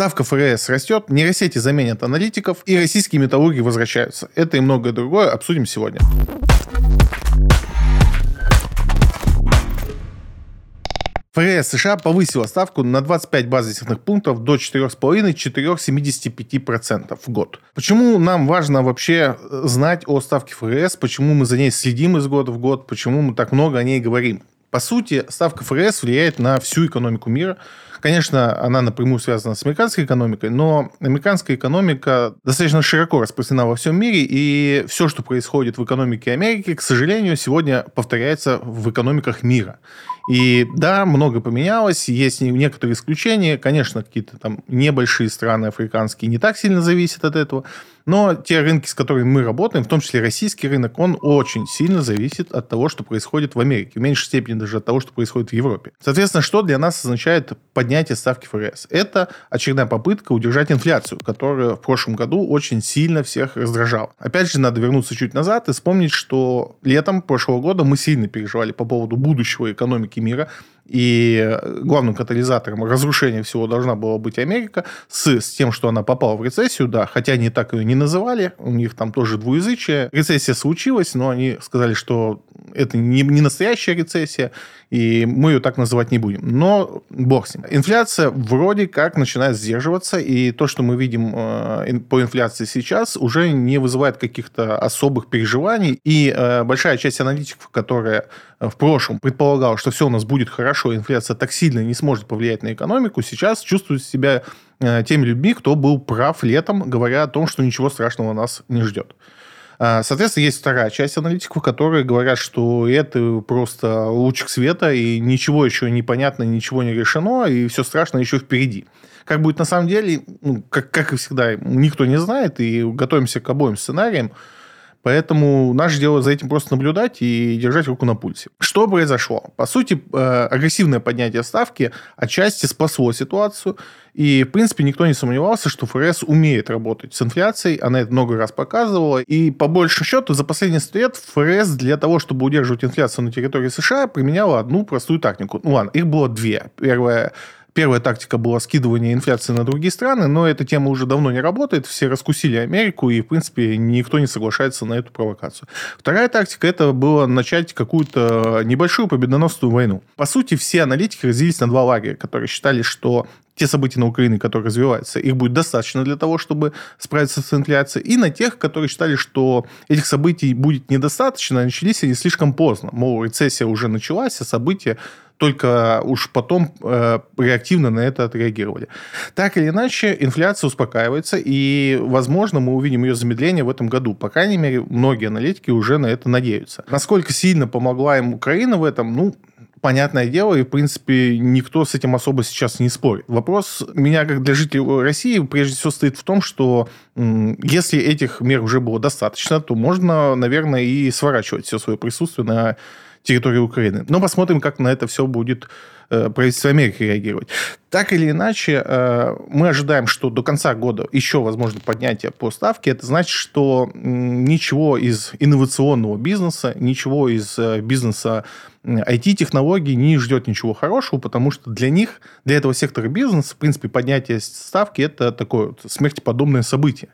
ставка ФРС растет, нейросети заменят аналитиков, и российские металлурги возвращаются. Это и многое другое обсудим сегодня. ФРС США повысила ставку на 25 базисных пунктов до 4,5-4,75% в год. Почему нам важно вообще знать о ставке ФРС, почему мы за ней следим из года в год, почему мы так много о ней говорим? По сути, ставка ФРС влияет на всю экономику мира. Конечно, она напрямую связана с американской экономикой, но американская экономика достаточно широко распространена во всем мире, и все, что происходит в экономике Америки, к сожалению, сегодня повторяется в экономиках мира. И да, много поменялось, есть некоторые исключения. Конечно, какие-то там небольшие страны африканские не так сильно зависят от этого. Но те рынки, с которыми мы работаем, в том числе российский рынок, он очень сильно зависит от того, что происходит в Америке. В меньшей степени даже от того, что происходит в Европе. Соответственно, что для нас означает поднятие ставки ФРС? Это очередная попытка удержать инфляцию, которая в прошлом году очень сильно всех раздражала. Опять же, надо вернуться чуть назад и вспомнить, что летом прошлого года мы сильно переживали по поводу будущего экономики мира. И главным катализатором разрушения всего должна была быть Америка с, с тем, что она попала в рецессию, да, хотя они так ее не называли, у них там тоже двуязычие. Рецессия случилась, но они сказали, что это не, не настоящая рецессия, и мы ее так называть не будем. Но бог с ним. Инфляция вроде как начинает сдерживаться, и то, что мы видим э, по инфляции сейчас, уже не вызывает каких-то особых переживаний. И э, большая часть аналитиков, которая в прошлом предполагала, что все у нас будет хорошо, инфляция так сильно не сможет повлиять на экономику, сейчас чувствуют себя э, теми людьми, кто был прав летом, говоря о том, что ничего страшного нас не ждет. А, соответственно, есть вторая часть аналитиков, которые говорят, что это просто лучик света, и ничего еще не понятно, ничего не решено, и все страшно еще впереди. Как будет на самом деле, ну, как, как и всегда, никто не знает, и готовимся к обоим сценариям. Поэтому наше дело за этим просто наблюдать и держать руку на пульсе. Что произошло? По сути, э, агрессивное поднятие ставки отчасти спасло ситуацию. И, в принципе, никто не сомневался, что ФРС умеет работать с инфляцией. Она это много раз показывала. И, по большему счету, за последние 100 лет ФРС для того, чтобы удерживать инфляцию на территории США, применяла одну простую тактику. Ну ладно, их было две. Первая Первая тактика была скидывание инфляции на другие страны, но эта тема уже давно не работает. Все раскусили Америку, и, в принципе, никто не соглашается на эту провокацию. Вторая тактика – это было начать какую-то небольшую победоносную войну. По сути, все аналитики разделились на два лагеря, которые считали, что те события на Украине, которые развиваются, их будет достаточно для того, чтобы справиться с инфляцией, и на тех, которые считали, что этих событий будет недостаточно, начались они слишком поздно. Мол, рецессия уже началась, а события только уж потом э, реактивно на это отреагировали. Так или иначе, инфляция успокаивается, и, возможно, мы увидим ее замедление в этом году. По крайней мере, многие аналитики уже на это надеются. Насколько сильно помогла им Украина в этом, ну, понятное дело, и, в принципе, никто с этим особо сейчас не спорит. Вопрос меня, как для жителей России, прежде всего стоит в том, что если этих мер уже было достаточно, то можно, наверное, и сворачивать все свое присутствие на территории Украины. Но посмотрим, как на это все будет э, правительство Америки реагировать. Так или иначе, э, мы ожидаем, что до конца года еще возможно поднятие по ставке. Это значит, что ничего из инновационного бизнеса, ничего из э, бизнеса IT-технологий не ждет ничего хорошего, потому что для них, для этого сектора бизнеса, в принципе, поднятие ставки – это такое смертеподобное событие.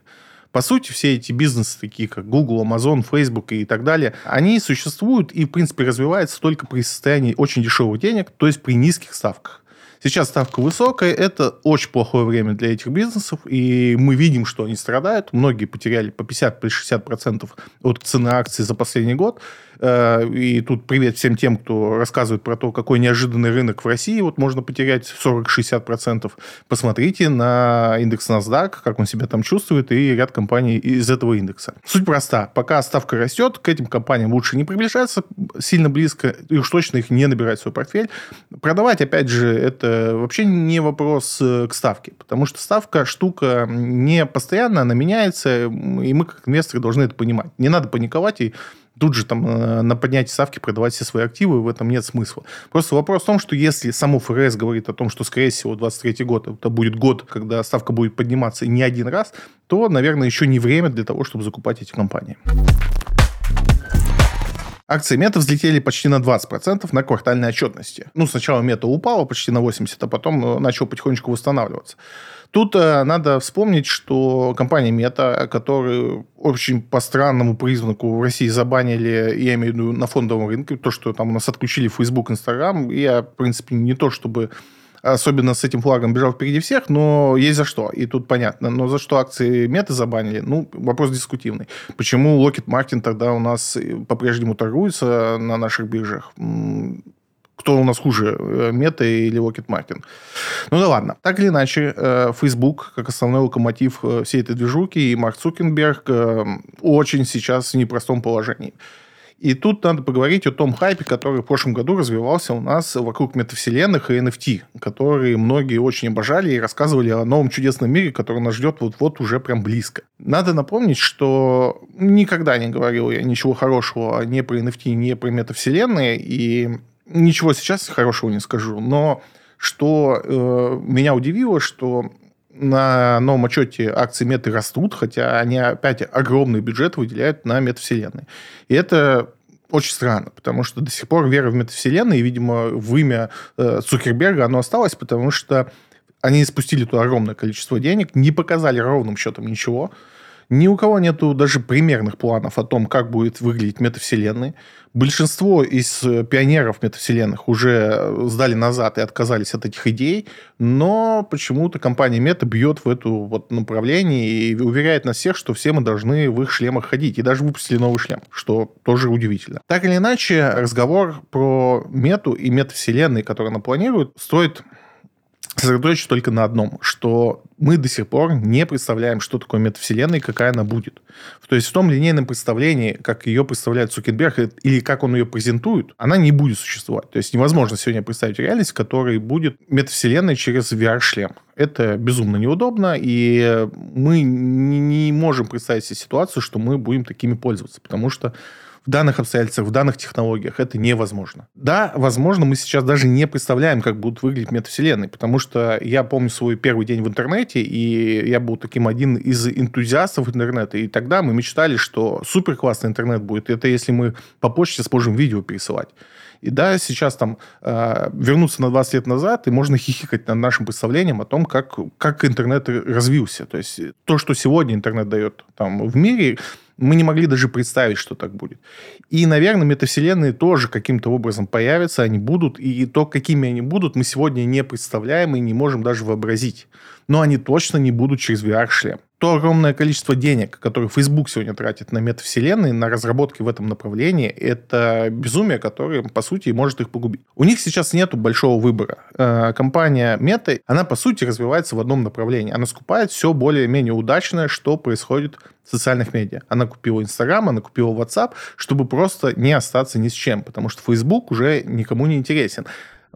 По сути, все эти бизнесы, такие как Google, Amazon, Facebook и так далее, они существуют и, в принципе, развиваются только при состоянии очень дешевых денег, то есть при низких ставках. Сейчас ставка высокая, это очень плохое время для этих бизнесов, и мы видим, что они страдают. Многие потеряли по 50-60% от цены акций за последний год. Э, и тут привет всем тем, кто рассказывает про то, какой неожиданный рынок в России. Вот можно потерять 40-60%. Посмотрите на индекс NASDAQ, как он себя там чувствует, и ряд компаний из этого индекса. Суть проста. Пока ставка растет, к этим компаниям лучше не приближаться сильно близко, и уж точно их не набирать в свой портфель. Продавать, опять же, это вообще не вопрос э, к ставке, потому что ставка штука не постоянно, она меняется, и мы как инвесторы должны это понимать. Не надо паниковать и тут же там э, на поднятие ставки продавать все свои активы, в этом нет смысла. Просто вопрос в том, что если само ФРС говорит о том, что, скорее всего, 23 год это будет год, когда ставка будет подниматься не один раз, то, наверное, еще не время для того, чтобы закупать эти компании. Акции Мета взлетели почти на 20% на квартальной отчетности. Ну, сначала Мета упала почти на 80%, а потом э, начал потихонечку восстанавливаться. Тут э, надо вспомнить, что компания Meta, которую очень по странному признаку в России забанили, я имею в виду на фондовом рынке, то, что там у нас отключили Facebook, Instagram, я, в принципе, не то чтобы особенно с этим флагом бежал впереди всех, но есть за что, и тут понятно. Но за что акции меты забанили, ну, вопрос дискутивный. Почему Lockheed Martin тогда у нас по-прежнему торгуется на наших биржах? Кто у нас хуже, э, Мета или Lockheed Martin. Ну да ладно. Так или иначе, э, Facebook, как основной локомотив э, всей этой движухи, и Марк Цукенберг очень сейчас в непростом положении. И тут надо поговорить о том хайпе, который в прошлом году развивался у нас вокруг метавселенных и NFT, которые многие очень обожали и рассказывали о новом чудесном мире, который нас ждет вот-вот уже прям близко. Надо напомнить, что никогда не говорил я ничего хорошего ни про NFT, ни про метавселенные, и ничего сейчас хорошего не скажу. Но что э, меня удивило, что на новом отчете акции меты растут, хотя они опять огромный бюджет выделяют на метавселенные. И это очень странно, потому что до сих пор вера в метавселенные, видимо, в имя э, Цукерберга оно осталось, потому что они спустили туда огромное количество денег, не показали ровным счетом ничего. Ни у кого нету даже примерных планов о том, как будет выглядеть метавселенная. Большинство из э, пионеров метавселенных уже э, сдали назад и отказались от этих идей, но почему-то компания Мета бьет в эту вот направление и уверяет нас всех, что все мы должны в их шлемах ходить. И даже выпустили новый шлем, что тоже удивительно. Так или иначе, разговор про мету и метавселенные, которые она планирует, стоит сосредоточиться только на одном, что мы до сих пор не представляем, что такое метавселенная и какая она будет. То есть в том линейном представлении, как ее представляет Цукерберг или как он ее презентует, она не будет существовать. То есть невозможно сегодня представить реальность, в которой будет метавселенная через VR-шлем. Это безумно неудобно, и мы не можем представить себе ситуацию, что мы будем такими пользоваться, потому что в данных обстоятельствах, в данных технологиях это невозможно. Да, возможно, мы сейчас даже не представляем, как будут выглядеть метавселенные, потому что я помню свой первый день в интернете, и я был таким один из энтузиастов интернета, и тогда мы мечтали, что супер классный интернет будет. Это если мы по почте сможем видео пересылать. И да, сейчас там э, вернуться на 20 лет назад, и можно хихикать над нашим представлением о том, как, как интернет развился. То есть то, что сегодня интернет дает там, в мире, мы не могли даже представить, что так будет. И, наверное, метавселенные тоже каким-то образом появятся, они будут, и то, какими они будут, мы сегодня не представляем и не можем даже вообразить. Но они точно не будут через VR-шлем то огромное количество денег, которые Facebook сегодня тратит на метавселенные, на разработки в этом направлении, это безумие, которое, по сути, может их погубить. У них сейчас нет большого выбора. Э, компания Meta, она, по сути, развивается в одном направлении. Она скупает все более-менее удачное, что происходит в социальных медиа. Она купила Instagram, она купила WhatsApp, чтобы просто не остаться ни с чем, потому что Facebook уже никому не интересен.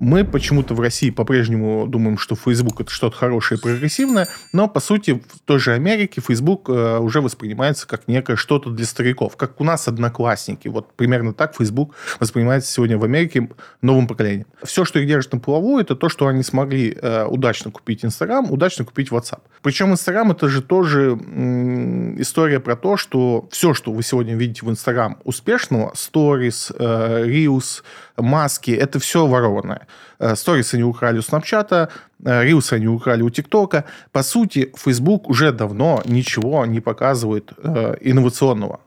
Мы почему-то в России по-прежнему думаем, что Facebook это что-то хорошее и прогрессивное, но, по сути, в той же Америке Facebook э, уже воспринимается как некое что-то для стариков, как у нас одноклассники. Вот примерно так Facebook воспринимается сегодня в Америке новым поколением. Все, что их держит на плаву, это то, что они смогли э, удачно купить Instagram, удачно купить WhatsApp. Причем Instagram это же тоже история про то, что все, что вы сегодня видите в Instagram успешного, Stories, э, Reels, маски, это все ворованное. Сторис они украли у Снапчата, Рилсы они украли у ТикТока. По сути, Facebook уже давно ничего не показывает э, инновационного.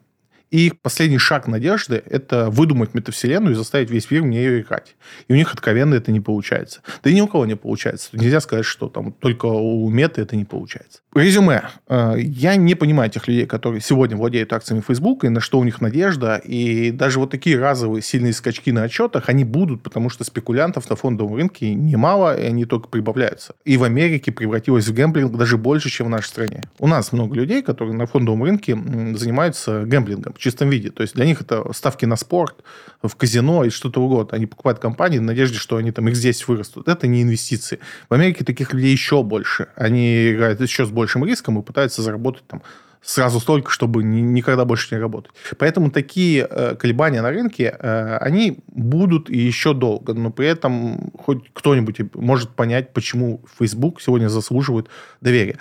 И их последний шаг надежды – это выдумать метавселенную и заставить весь мир в нее играть. И у них откровенно это не получается. Да и ни у кого не получается. Нельзя сказать, что там только у меты это не получается. Резюме. Э, я не понимаю тех людей, которые сегодня владеют акциями Facebook, и на что у них надежда. И даже вот такие разовые сильные скачки на отчетах, они будут, потому что спекулянтов на фондовом рынке немало, и они только прибавляются. И в Америке превратилось в гэмблинг даже больше, чем в нашей стране. У нас много людей, которые на фондовом рынке занимаются гэмблингом чистом виде. То есть для них это ставки на спорт, в казино и что-то угодно. Они покупают компании в надежде, что они там их здесь вырастут. Это не инвестиции. В Америке таких людей еще больше. Они играют еще с большим риском и пытаются заработать там сразу столько, чтобы ни, никогда больше не работать. Поэтому такие э, колебания на рынке, э, они будут и еще долго, но при этом хоть кто-нибудь может понять, почему Facebook сегодня заслуживает доверия.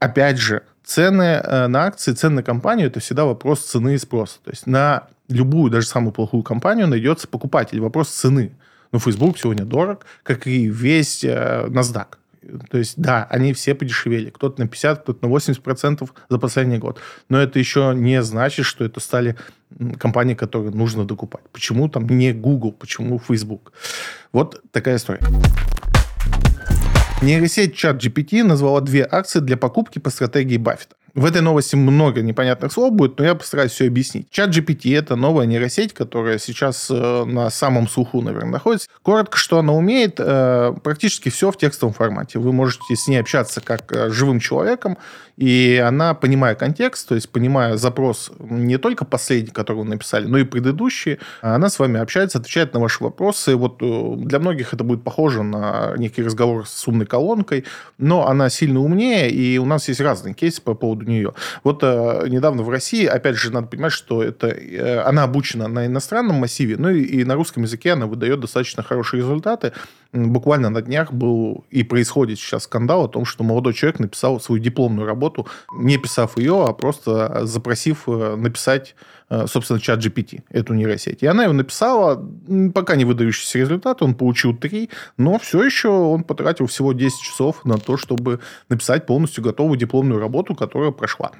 Опять же, цены э, на акции, цены на компанию – это всегда вопрос цены и спроса. То есть на любую, даже самую плохую компанию найдется покупатель. Вопрос цены. Но Facebook сегодня дорог, как и весь э, NASDAQ. То есть, да, они все подешевели. Кто-то на 50, кто-то на 80% за последний год. Но это еще не значит, что это стали компании, которые нужно докупать. Почему там не Google, почему Facebook? Вот такая история. Нейросеть ChatGPT назвала две акции для покупки по стратегии Баффета. В этой новости много непонятных слов будет, но я постараюсь все объяснить. Чат GPT – это новая нейросеть, которая сейчас э, на самом слуху, наверное, находится. Коротко, что она умеет, э, практически все в текстовом формате. Вы можете с ней общаться как э, живым человеком, и она, понимая контекст, то есть понимая запрос не только последний, который вы написали, но и предыдущий, она с вами общается, отвечает на ваши вопросы. Вот для многих это будет похоже на некий разговор с умной колонкой, но она сильно умнее, и у нас есть разные кейсы по поводу поводу нее. Вот э, недавно в России, опять же, надо понимать, что это, э, она обучена на иностранном массиве, ну и, и на русском языке она выдает достаточно хорошие результаты. Буквально на днях был и происходит сейчас скандал о том, что молодой человек написал свою дипломную работу, не писав ее, а просто запросив э, написать Э, собственно, чат GPT, эту нейросеть. И она его написала, пока не выдающийся результат, он получил 3, но все еще он потратил всего 10 часов на то, чтобы написать полностью готовую дипломную работу, которая прошла.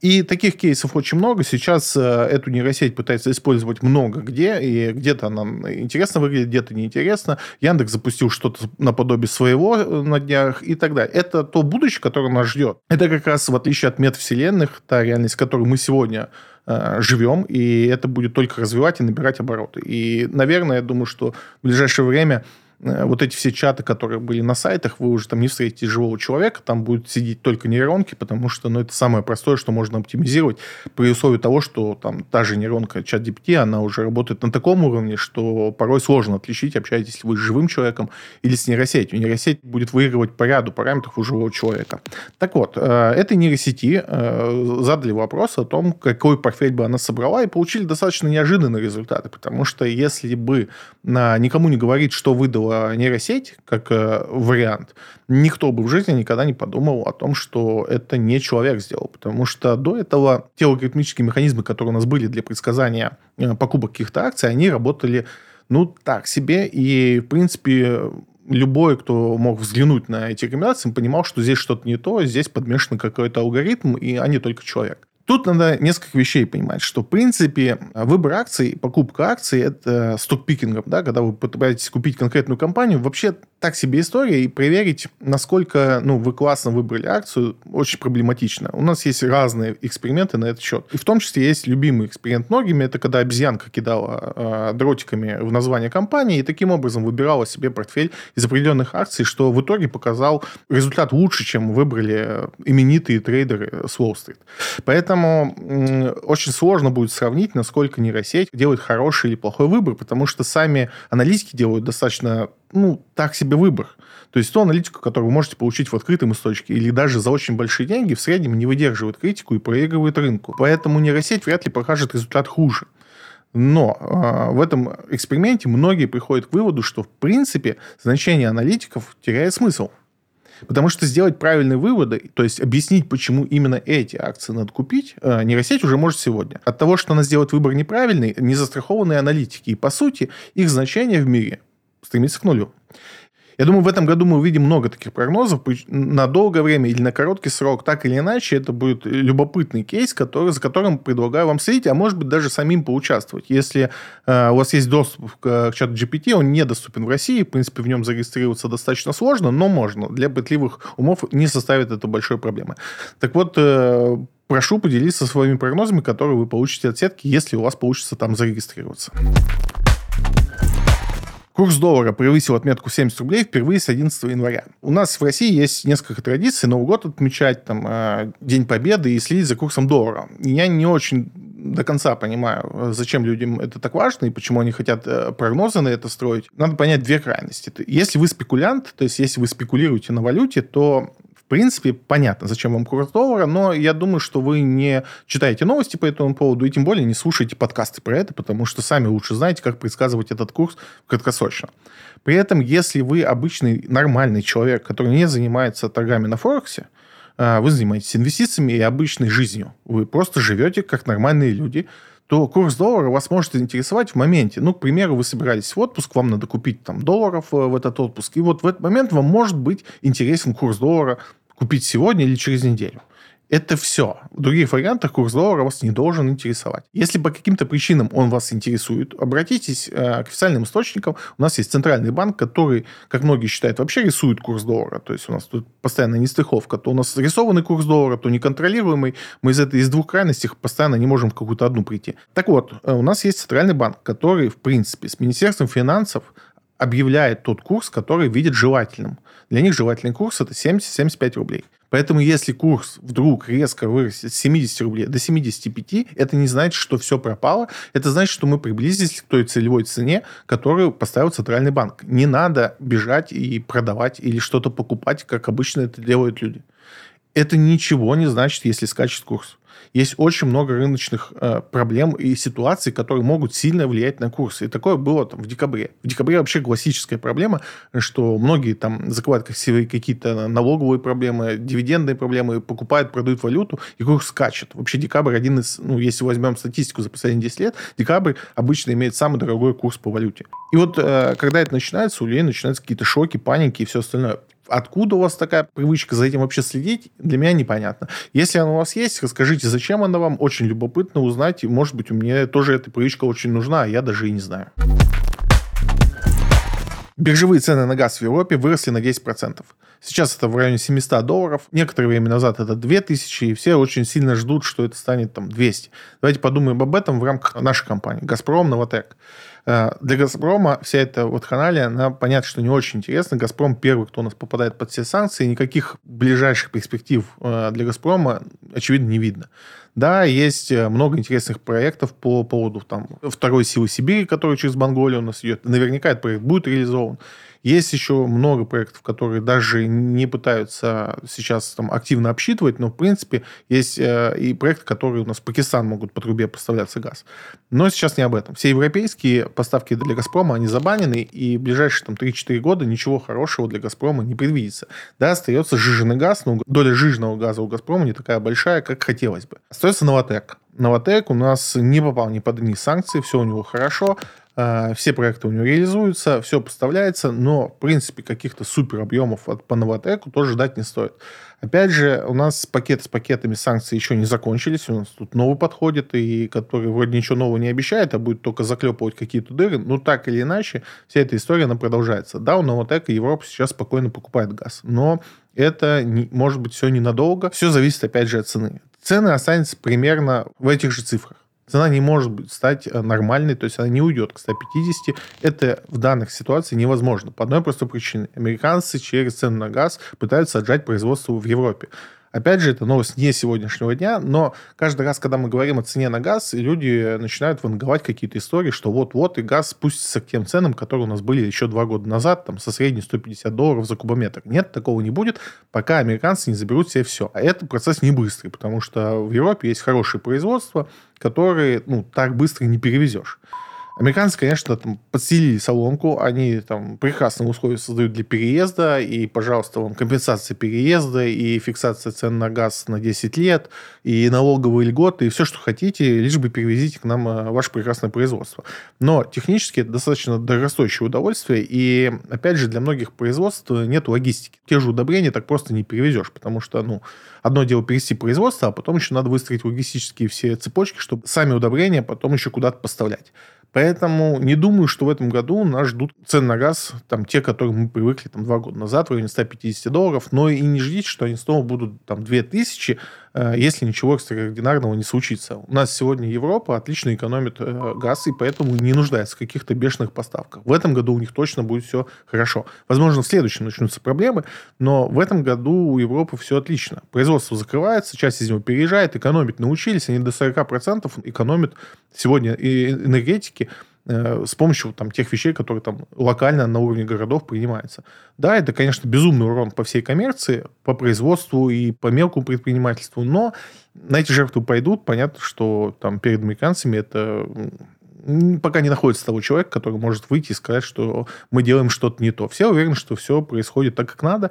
И таких кейсов очень много. Сейчас э, эту нейросеть пытается использовать много где, и где-то она интересно выглядит, где-то неинтересно. Яндекс запустил что-то наподобие своего э, на днях и так далее. Это то будущее, которое нас ждет. Это как раз, в отличие от метавселенных, та реальность, в которой мы сегодня Э, живем, и это будет только развивать и набирать обороты. И, наверное, я думаю, что в ближайшее время вот эти все чаты, которые были на сайтах, вы уже там не встретите живого человека, там будут сидеть только нейронки, потому что ну, это самое простое, что можно оптимизировать при условии того, что там та же нейронка чат GPT, она уже работает на таком уровне, что порой сложно отличить, общаетесь ли вы с живым человеком или с нейросетью. Нейросеть будет выигрывать по ряду параметров у живого человека. Так вот, э, этой нейросети э, задали вопрос о том, какой портфель бы она собрала, и получили достаточно неожиданные результаты, потому что если бы никому не говорить, что выдала нейросеть как э, вариант, никто бы в жизни никогда не подумал о том, что это не человек сделал. Потому что до этого те алгоритмические механизмы, которые у нас были для предсказания э, покупок каких-то акций, они работали, ну, так себе. И, в принципе, любой, кто мог взглянуть на эти рекомендации, понимал, что здесь что-то не то, здесь подмешан какой-то алгоритм, и а не только человек. Тут надо несколько вещей понимать, что, в принципе, выбор акций, покупка акций – это стокпикингом, да, когда вы пытаетесь купить конкретную компанию, вообще так себе история, и проверить, насколько ну, вы классно выбрали акцию, очень проблематично. У нас есть разные эксперименты на этот счет. И в том числе есть любимый эксперимент многими, это когда обезьянка кидала э, дротиками в название компании и таким образом выбирала себе портфель из определенных акций, что в итоге показал результат лучше, чем выбрали именитые трейдеры с Уолл-стрит. Поэтому э, очень сложно будет сравнить, насколько нейросеть делает хороший или плохой выбор, потому что сами аналитики делают достаточно ну, так себе выбор. То есть ту аналитику, которую вы можете получить в открытом источнике или даже за очень большие деньги, в среднем не выдерживает критику и проигрывает рынку. Поэтому нейросеть вряд ли покажет результат хуже. Но э, в этом эксперименте многие приходят к выводу, что в принципе значение аналитиков теряет смысл. Потому что сделать правильные выводы, то есть объяснить, почему именно эти акции надо купить, э, нейросеть уже может сегодня. От того, что она сделает выбор неправильный, не застрахованные аналитики. И, по сути, их значение в мире стремится к нулю. Я думаю, в этом году мы увидим много таких прогнозов на долгое время или на короткий срок. Так или иначе, это будет любопытный кейс, который, за которым предлагаю вам следить, а может быть даже самим поучаствовать. Если э, у вас есть доступ к, к чату GPT, он недоступен в России, в принципе, в нем зарегистрироваться достаточно сложно, но можно. Для пытливых умов не составит это большой проблемы. Так вот, э, прошу поделиться своими прогнозами, которые вы получите от сетки, если у вас получится там зарегистрироваться. Курс доллара превысил отметку 70 рублей впервые с 11 января. У нас в России есть несколько традиций. Новый год отмечать, там, э, День Победы и следить за курсом доллара. Я не очень до конца понимаю, зачем людям это так важно и почему они хотят э, прогнозы на это строить. Надо понять две крайности. Если вы спекулянт, то есть если вы спекулируете на валюте, то принципе, понятно, зачем вам курс доллара, но я думаю, что вы не читаете новости по этому поводу и тем более не слушаете подкасты про это, потому что сами лучше знаете, как предсказывать этот курс краткосрочно. При этом, если вы обычный нормальный человек, который не занимается торгами на Форексе, а, вы занимаетесь инвестициями и обычной жизнью. Вы просто живете как нормальные люди, то курс доллара вас может интересовать в моменте. Ну, к примеру, вы собирались в отпуск, вам надо купить там долларов э, в этот отпуск, и вот в этот момент вам может быть интересен курс доллара купить сегодня или через неделю. Это все. В других вариантах курс доллара вас не должен интересовать. Если по каким-то причинам он вас интересует, обратитесь э, к официальным источникам. У нас есть центральный банк, который, как многие считают, вообще рисует курс доллара. То есть у нас тут постоянно нестыховка. То у нас рисованный курс доллара, то неконтролируемый. Мы из, этой, из двух крайностей постоянно не можем в какую-то одну прийти. Так вот, э, у нас есть центральный банк, который, в принципе, с Министерством финансов объявляет тот курс, который видит желательным. Для них желательный курс это 70-75 рублей. Поэтому если курс вдруг резко вырастет с 70 рублей до 75, это не значит, что все пропало. Это значит, что мы приблизились к той целевой цене, которую поставил Центральный банк. Не надо бежать и продавать или что-то покупать, как обычно это делают люди. Это ничего не значит, если скачет курс есть очень много рыночных э, проблем и ситуаций, которые могут сильно влиять на курсы. И такое было там в декабре. В декабре вообще классическая проблема, что многие там закрывают какие-то налоговые проблемы, дивидендные проблемы, покупают, продают валюту, и курс скачет. Вообще декабрь один из, ну, если возьмем статистику за последние 10 лет, декабрь обычно имеет самый дорогой курс по валюте. И вот э, когда это начинается, у людей начинаются какие-то шоки, паники и все остальное. Откуда у вас такая привычка за этим вообще следить, для меня непонятно. Если она у вас есть, расскажите, зачем она вам. Очень любопытно узнать. И, может быть, у меня тоже эта привычка очень нужна, а я даже и не знаю. Биржевые цены на газ в Европе выросли на 10%. Сейчас это в районе 700 долларов. Некоторое время назад это 2000, и все очень сильно ждут, что это станет там 200. Давайте подумаем об этом в рамках нашей компании. «Газпром», «Новотек». Э, для «Газпрома» вся эта вот ханалия, она, понятно, что не очень интересна. «Газпром» первый, кто у нас попадает под все санкции. Никаких ближайших перспектив э, для «Газпрома», очевидно, не видно. Да, есть э, много интересных проектов по поводу там, второй силы Сибири, которая через Монголию у нас идет. Наверняка этот проект будет реализован. Есть еще много проектов, которые даже не пытаются сейчас там активно обсчитывать, но, в принципе, есть э, и проекты, которые у нас в Пакистан могут по трубе поставляться газ. Но сейчас не об этом. Все европейские поставки для «Газпрома», они забанены, и в ближайшие там, 3-4 года ничего хорошего для «Газпрома» не предвидится. Да, остается жиженый газ, но доля жижного газа у «Газпрома» не такая большая, как хотелось бы. Остается «Новотек». «Новотек» у нас не попал ни под одни санкции, все у него хорошо. А, все проекты у него реализуются, все поставляется, но, в принципе, каких-то супер объемов от по Новотеку тоже ждать не стоит. Опять же, у нас пакеты с пакетами санкций еще не закончились, у нас тут новый подходит, и который вроде ничего нового не обещает, а будет только заклепывать какие-то дыры, но так или иначе, вся эта история, она продолжается. Да, у Новотека Европа сейчас спокойно покупает газ, но это не, может быть все ненадолго, все зависит опять же от цены. Цены останутся примерно в этих же цифрах цена не может стать э, нормальной, то есть она не уйдет к 150. Это в данных ситуациях невозможно. По одной простой причине. Американцы через цену на газ пытаются отжать производство в Европе. Опять же, это новость не сегодняшнего дня, но каждый раз, когда мы говорим о цене на газ, люди начинают ванговать какие-то истории, что вот-вот и газ спустится к тем ценам, которые у нас были еще два года назад, там, со средней 150 долларов за кубометр. Нет, такого не будет, пока американцы не заберут себе все. А это процесс не быстрый, потому что в Европе есть хорошее производство, которые ну, так быстро не перевезешь. Американцы, конечно, там подселили соломку, они там прекрасные условия создают для переезда, и, пожалуйста, вам компенсация переезда, и фиксация цен на газ на 10 лет, и налоговые льготы, и все, что хотите, лишь бы перевезите к нам э, ваше прекрасное производство. Но технически это достаточно дорогостоящее удовольствие, и, опять же, для многих производств нет логистики. Те же удобрения так просто не перевезешь, потому что, ну, одно дело перевести производство, а потом еще надо выстроить логистические все цепочки, чтобы сами удобрения потом еще куда-то поставлять. Поэтому не думаю, что в этом году нас ждут цены на газ, там, те, которые мы привыкли там, два года назад, в районе 150 долларов, но и не ждите, что они снова будут там 2000, Э, если ничего экстраординарного не случится. У нас сегодня Европа отлично экономит э, газ, и поэтому не нуждается в каких-то бешеных поставках. В этом году у них точно будет все хорошо. Возможно, в следующем начнутся проблемы, но в этом году у Европы все отлично. Производство закрывается, часть из него переезжает, экономить научились, они до 40% экономят сегодня энергетики, Э, с помощью там, тех вещей, которые там локально на уровне городов принимаются. Да, это, конечно, безумный урон по всей коммерции, по производству и по мелкому предпринимательству, но на эти жертвы пойдут. Понятно, что там перед американцами это пока не находится того человека, который может выйти и сказать, что мы делаем что-то не то. Все уверены, что все происходит так, как надо.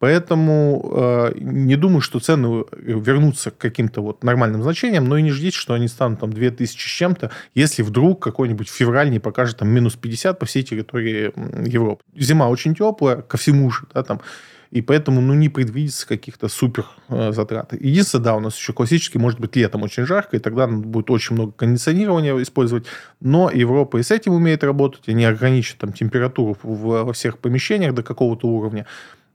Поэтому э, не думаю, что цены вернутся к каким-то вот нормальным значениям, но и не ждите, что они станут там 2000 с чем-то, если вдруг какой-нибудь февраль не покажет там минус 50 по всей территории Европы. Зима очень теплая, ко всему же, да, там и поэтому, ну, не предвидится каких-то супер э, затрат. Единственное, да, у нас еще классически может быть летом очень жарко, и тогда будет очень много кондиционирования использовать, но Европа и с этим умеет работать, они ограничат там температуру в, во всех помещениях до какого-то уровня,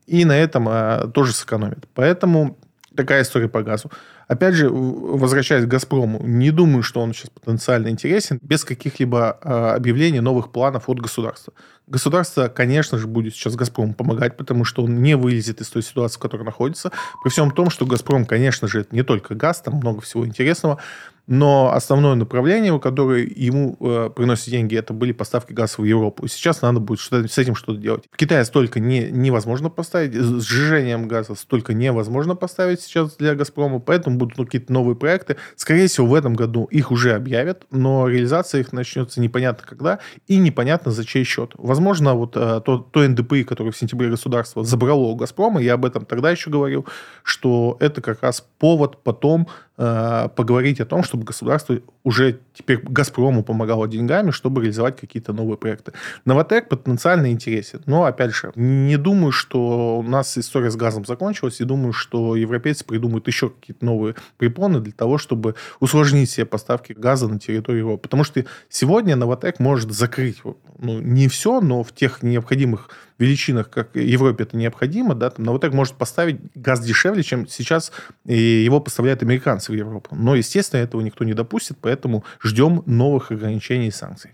и на этом э, тоже сэкономят. Поэтому такая история по газу. Опять же, возвращаясь к «Газпрому», не думаю, что он сейчас потенциально интересен без каких-либо э, объявлений новых планов от государства. Государство, конечно же, будет сейчас «Газпрому» помогать, потому что он не вылезет из той ситуации, в которой находится. При всем том, что «Газпром», конечно же, это не только газ, там много всего интересного, но основное направление, которое ему э, приносит деньги, это были поставки газа в Европу. И сейчас надо будет что с этим что-то делать. В Китае столько не, невозможно поставить, сжижением газа столько невозможно поставить сейчас для «Газпрома», поэтому будут ну, какие-то новые проекты. Скорее всего, в этом году их уже объявят, но реализация их начнется непонятно когда и непонятно за чей счет. Возможно, вот э, то, то НДПИ, которое в сентябре государство забрало у «Газпрома», я об этом тогда еще говорил, что это как раз повод потом Э, поговорить о том, чтобы государство уже теперь «Газпрому» помогало деньгами, чтобы реализовать какие-то новые проекты. Новотек потенциально интересен, но, опять же, не думаю, что у нас история с газом закончилась, и думаю, что европейцы придумают еще какие-то новые препоны для того, чтобы усложнить себе поставки газа на территорию Европы. Потому что сегодня Новотек может закрыть ну, не все, но в тех необходимых величинах, как Европе это необходимо, да, там Новотек может поставить газ дешевле, чем сейчас его поставляют американцы в Европу. Но, естественно, этого никто не допустит, поэтому ждем новых ограничений и санкций.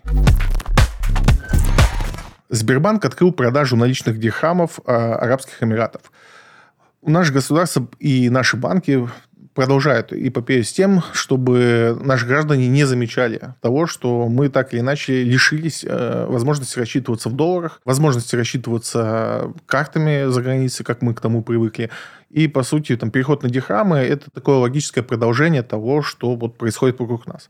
Сбербанк открыл продажу наличных дирхамов э, Арабских Эмиратов. Наше государство и наши банки продолжают эпопею с тем, чтобы наши граждане не замечали того, что мы так или иначе лишились э, возможности рассчитываться в долларах, возможности рассчитываться картами за границей, как мы к тому привыкли. И, по сути, там, переход на дихрамы – это такое логическое продолжение того, что вот происходит вокруг нас.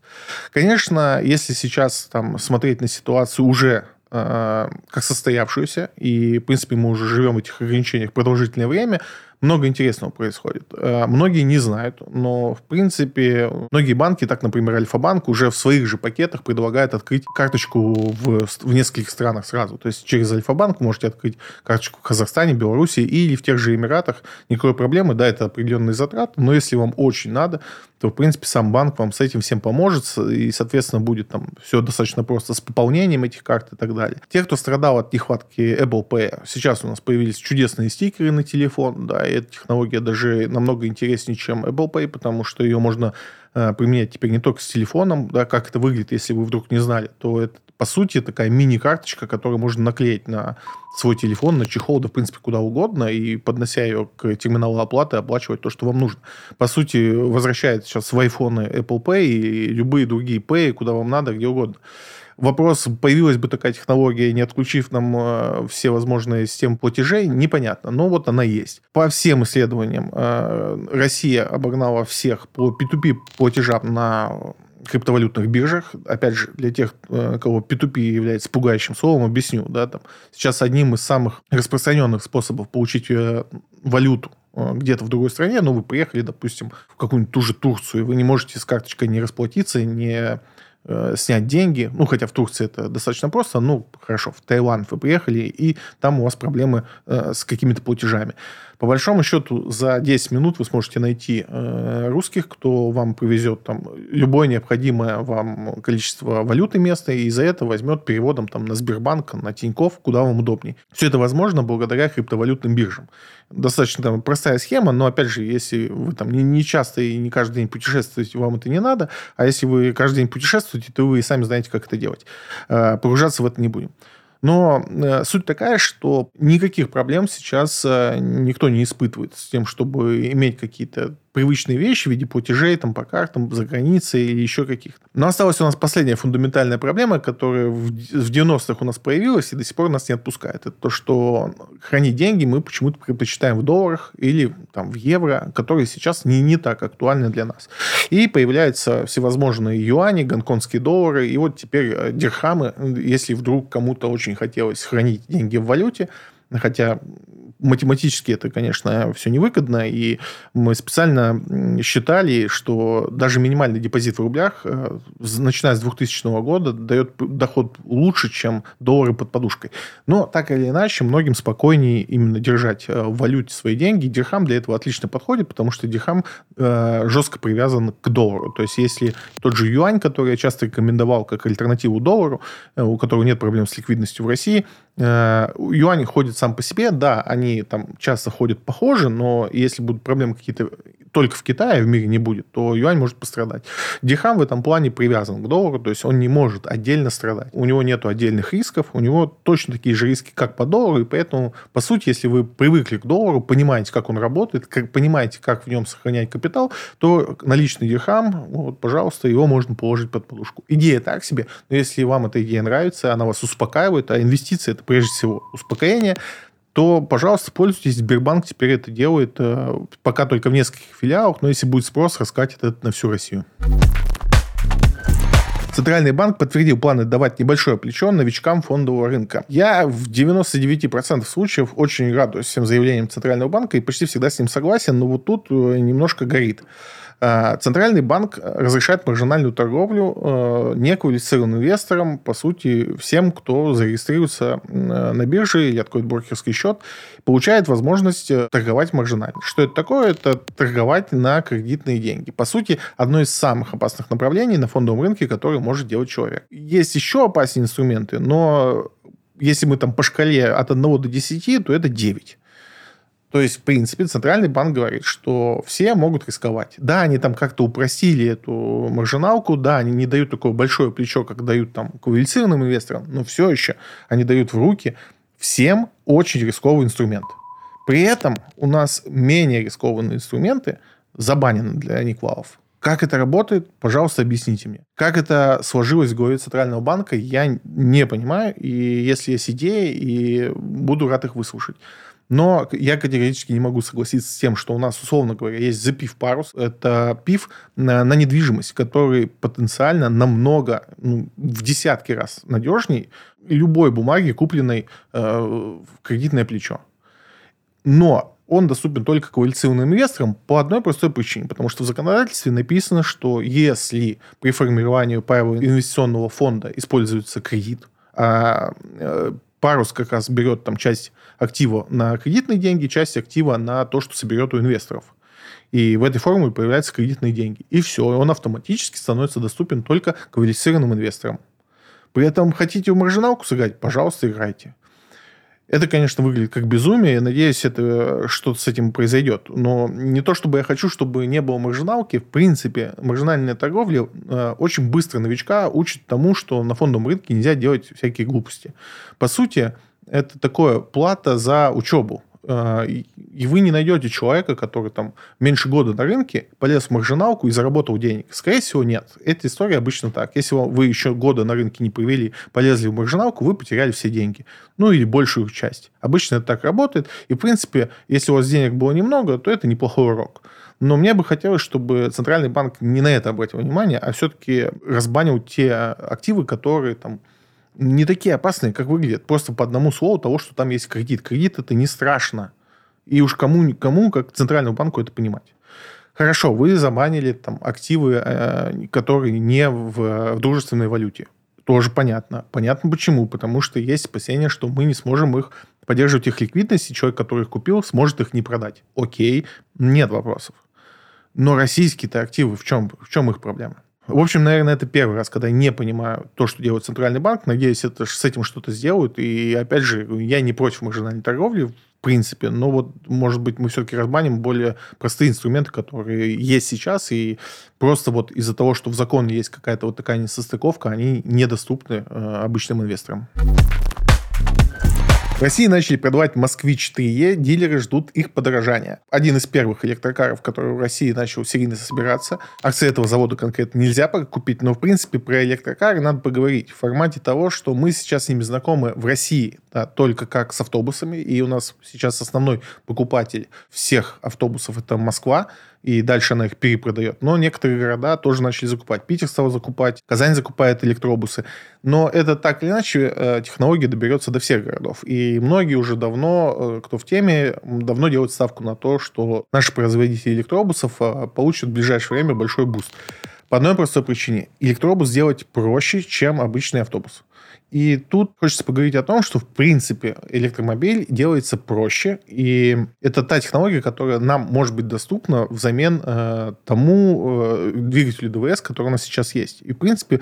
Конечно, если сейчас там, смотреть на ситуацию уже э, как состоявшуюся, и, в принципе, мы уже живем в этих ограничениях продолжительное время, много интересного происходит. Э, многие не знают, но, в принципе, многие банки, так, например, Альфа-банк, уже в своих же пакетах предлагает открыть карточку в, в нескольких странах сразу. То есть через Альфа-банк можете открыть карточку в Казахстане, Беларуси или в тех же Эмиратах. Никакой проблемы, да, это определенные затраты, но если вам очень надо, то, в принципе, сам банк вам с этим всем поможет, и, соответственно, будет там все достаточно просто с пополнением этих карт и так далее. Те, кто страдал от нехватки Apple Pay, сейчас у нас появились чудесные стикеры на телефон, да, эта технология даже намного интереснее, чем Apple Pay, потому что ее можно э, применять теперь не только с телефоном, да, как это выглядит, если вы вдруг не знали, то это, по сути, такая мини-карточка, которую можно наклеить на свой телефон, на чехол, да, в принципе, куда угодно, и, поднося ее к терминалу оплаты, оплачивать то, что вам нужно. По сути, возвращает сейчас в iPhone Apple Pay и любые другие Pay, куда вам надо, где угодно. Вопрос, появилась бы такая технология, не отключив нам э, все возможные системы платежей, непонятно. Но вот она есть. По всем исследованиям э, Россия обогнала всех по P2P платежам на криптовалютных биржах. Опять же, для тех, э, кого P2P является пугающим словом, объясню. Да, там, сейчас одним из самых распространенных способов получить валюту где-то в другой стране, ну, вы приехали, допустим, в какую-нибудь ту же Турцию, и вы не можете с карточкой не расплатиться, не Э, снять деньги. Ну, хотя в Турции это достаточно просто. Ну, хорошо, в Таиланд вы приехали, и там у вас проблемы э, с какими-то платежами. По большому счету, за 10 минут вы сможете найти э, русских, кто вам привезет там любое необходимое вам количество валюты местной, и за это возьмет переводом там на Сбербанк, на Тиньков, куда вам удобнее. Все это возможно благодаря криптовалютным биржам. Достаточно там простая схема, но опять же, если вы там не, часто и не каждый день путешествуете, вам это не надо, а если вы каждый день путешествуете, то вы сами знаете, как это делать. Э, погружаться в это не будем. Но э, суть такая, что никаких проблем сейчас э, никто не испытывает с тем, чтобы иметь какие-то привычные вещи в виде платежей там, по картам за границей или еще каких-то. Но осталась у нас последняя фундаментальная проблема, которая в 90-х у нас появилась и до сих пор нас не отпускает. Это то, что хранить деньги мы почему-то предпочитаем в долларах или там, в евро, которые сейчас не, не так актуальны для нас. И появляются всевозможные юани, гонконгские доллары, и вот теперь э, дирхамы, если вдруг кому-то очень хотелось хранить деньги в валюте, хотя математически это, конечно, все невыгодно, и мы специально считали, что даже минимальный депозит в рублях, э, начиная с 2000 года, дает доход лучше, чем доллары под подушкой. Но так или иначе, многим спокойнее именно держать э, в валюте свои деньги. Дирхам для этого отлично подходит, потому что дирхам э, жестко привязан к доллару. То есть, если тот же юань, который я часто рекомендовал как альтернативу доллару, у которого нет проблем с ликвидностью в России, юань ходит сам по себе, да, они там часто ходят похожи, но если будут проблемы какие-то только в Китае, в мире не будет, то юань может пострадать. Дихам в этом плане привязан к доллару, то есть он не может отдельно страдать. У него нет отдельных рисков, у него точно такие же риски, как по доллару, и поэтому, по сути, если вы привыкли к доллару, понимаете, как он работает, как, понимаете, как в нем сохранять капитал, то наличный дирхам, вот, пожалуйста, его можно положить под подушку. Идея так себе, но если вам эта идея нравится, она вас успокаивает, а инвестиции – это прежде всего успокоение, то, пожалуйста, пользуйтесь. Сбербанк теперь это делает э, пока только в нескольких филиалах, но если будет спрос, раскатит это на всю Россию. Центральный банк подтвердил планы давать небольшое плечо новичкам фондового рынка. Я в 99% случаев очень радуюсь всем заявлениям Центрального банка и почти всегда с ним согласен, но вот тут э, немножко горит. Э, Центральный банк разрешает маржинальную торговлю э, неквалифицированным инвесторам, по сути, всем, кто зарегистрируется э, на бирже или откроет брокерский счет, получает возможность торговать маржинально. Что это такое? Это торговать на кредитные деньги. По сути, одно из самых опасных направлений на фондовом рынке, которое может делать человек. Есть еще опаснее инструменты, но если мы там по шкале от 1 до 10, то это 9. То есть, в принципе, Центральный банк говорит, что все могут рисковать. Да, они там как-то упростили эту маржиналку, да, они не дают такое большое плечо, как дают там квалифицированным инвесторам, но все еще они дают в руки всем очень рисковый инструмент. При этом у нас менее рискованные инструменты забанены для никвалов. Как это работает, пожалуйста, объясните мне. Как это сложилось в голове Центрального банка, я не понимаю. И если есть идеи, и буду рад их выслушать. Но я категорически не могу согласиться с тем, что у нас, условно говоря, есть запив парус. Это пив на, на недвижимость, который потенциально намного, ну, в десятки раз надежней любой бумаги, купленной э, в кредитное плечо. Но он доступен только коалиционным инвесторам по одной простой причине. Потому что в законодательстве написано, что если при формировании правил инвестиционного фонда используется кредит, а э, парус как раз берет там часть актива на кредитные деньги, часть актива на то, что соберет у инвесторов. И в этой формуле появляются кредитные деньги. И все, он автоматически становится доступен только квалифицированным инвесторам. При этом хотите в маржиналку сыграть, пожалуйста, играйте. Это, конечно, выглядит как безумие. Я надеюсь, это что-то с этим произойдет. Но не то, чтобы я хочу, чтобы не было маржиналки. В принципе, маржинальная торговля э, очень быстро новичка учит тому, что на фондовом рынке нельзя делать всякие глупости. По сути, это такое плата за учебу. А, и вы не найдете человека, который там меньше года на рынке полез в маржиналку и заработал денег. Скорее всего, нет. Эта история обычно так. Если вы еще года на рынке не провели, полезли в маржиналку, вы потеряли все деньги. Ну, или большую часть. Обычно это так работает. И, в принципе, если у вас денег было немного, то это неплохой урок. Но мне бы хотелось, чтобы Центральный банк не на это обратил внимание, а все-таки разбанил те активы, которые там не такие опасные, как выглядят. Просто по одному слову того, что там есть кредит. Кредит это не страшно. И уж кому, кому как Центральному банку это понимать. Хорошо, вы забанили там активы, э, которые не в, в дружественной валюте. Тоже понятно. Понятно почему. Потому что есть опасения, что мы не сможем их поддерживать их ликвидность, и человек, который их купил, сможет их не продать. Окей, нет вопросов. Но российские-то активы, в чем, в чем их проблема? В общем, наверное, это первый раз, когда я не понимаю то, что делает Центральный банк. Надеюсь, это, с этим что-то сделают. И, опять же, я не против маржинальной торговли, в принципе. Но вот, может быть, мы все-таки разбаним более простые инструменты, которые есть сейчас. И просто вот из-за того, что в законе есть какая-то вот такая несостыковка, они недоступны э, обычным инвесторам. В России начали продавать «Москвич-3Е», дилеры ждут их подорожания. Один из первых электрокаров, который в России начал серийно собираться. Акции этого завода конкретно нельзя купить, но, в принципе, про электрокары надо поговорить в формате того, что мы сейчас с ними знакомы в России да, только как с автобусами, и у нас сейчас основной покупатель всех автобусов – это Москва, и дальше она их перепродает. Но некоторые города тоже начали закупать. Питер стал закупать, Казань закупает электробусы. Но это так или иначе э, технология доберется до всех городов. И многие уже давно, э, кто в теме, давно делают ставку на то, что наши производители электробусов э, получат в ближайшее время большой буст. По одной простой причине. Электробус сделать проще, чем обычный автобус. И тут хочется поговорить о том, что, в принципе, электромобиль делается проще, и это та технология, которая нам может быть доступна взамен э, тому э, двигателю ДВС, который у нас сейчас есть. И, в принципе,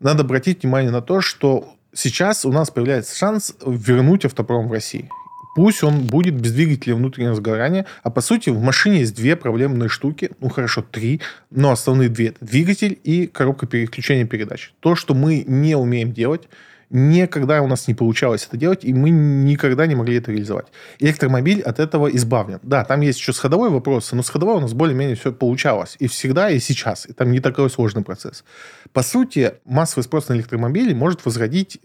надо обратить внимание на то, что сейчас у нас появляется шанс вернуть автопром в России. Пусть он будет без двигателя внутреннего сгорания, а по сути в машине есть две проблемные штуки, ну хорошо, три, но основные две. Двигатель и коробка переключения передач. То, что мы не умеем делать, никогда у нас не получалось это делать, и мы никогда не могли это реализовать. Электромобиль от этого избавлен. Да, там есть еще с ходовой вопросы, но с ходовой у нас более-менее все получалось. И всегда, и сейчас. И там не такой сложный процесс. По сути, массовый спрос на электромобили может возродить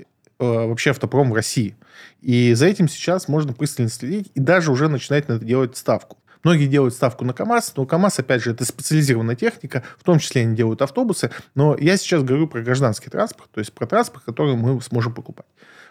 вообще автопром в России. И за этим сейчас можно пристально следить и даже уже начинать на это делать ставку. Многие делают ставку на КАМАЗ, но КАМАЗ, опять же, это специализированная техника, в том числе они делают автобусы, но я сейчас говорю про гражданский транспорт, то есть про транспорт, который мы сможем покупать.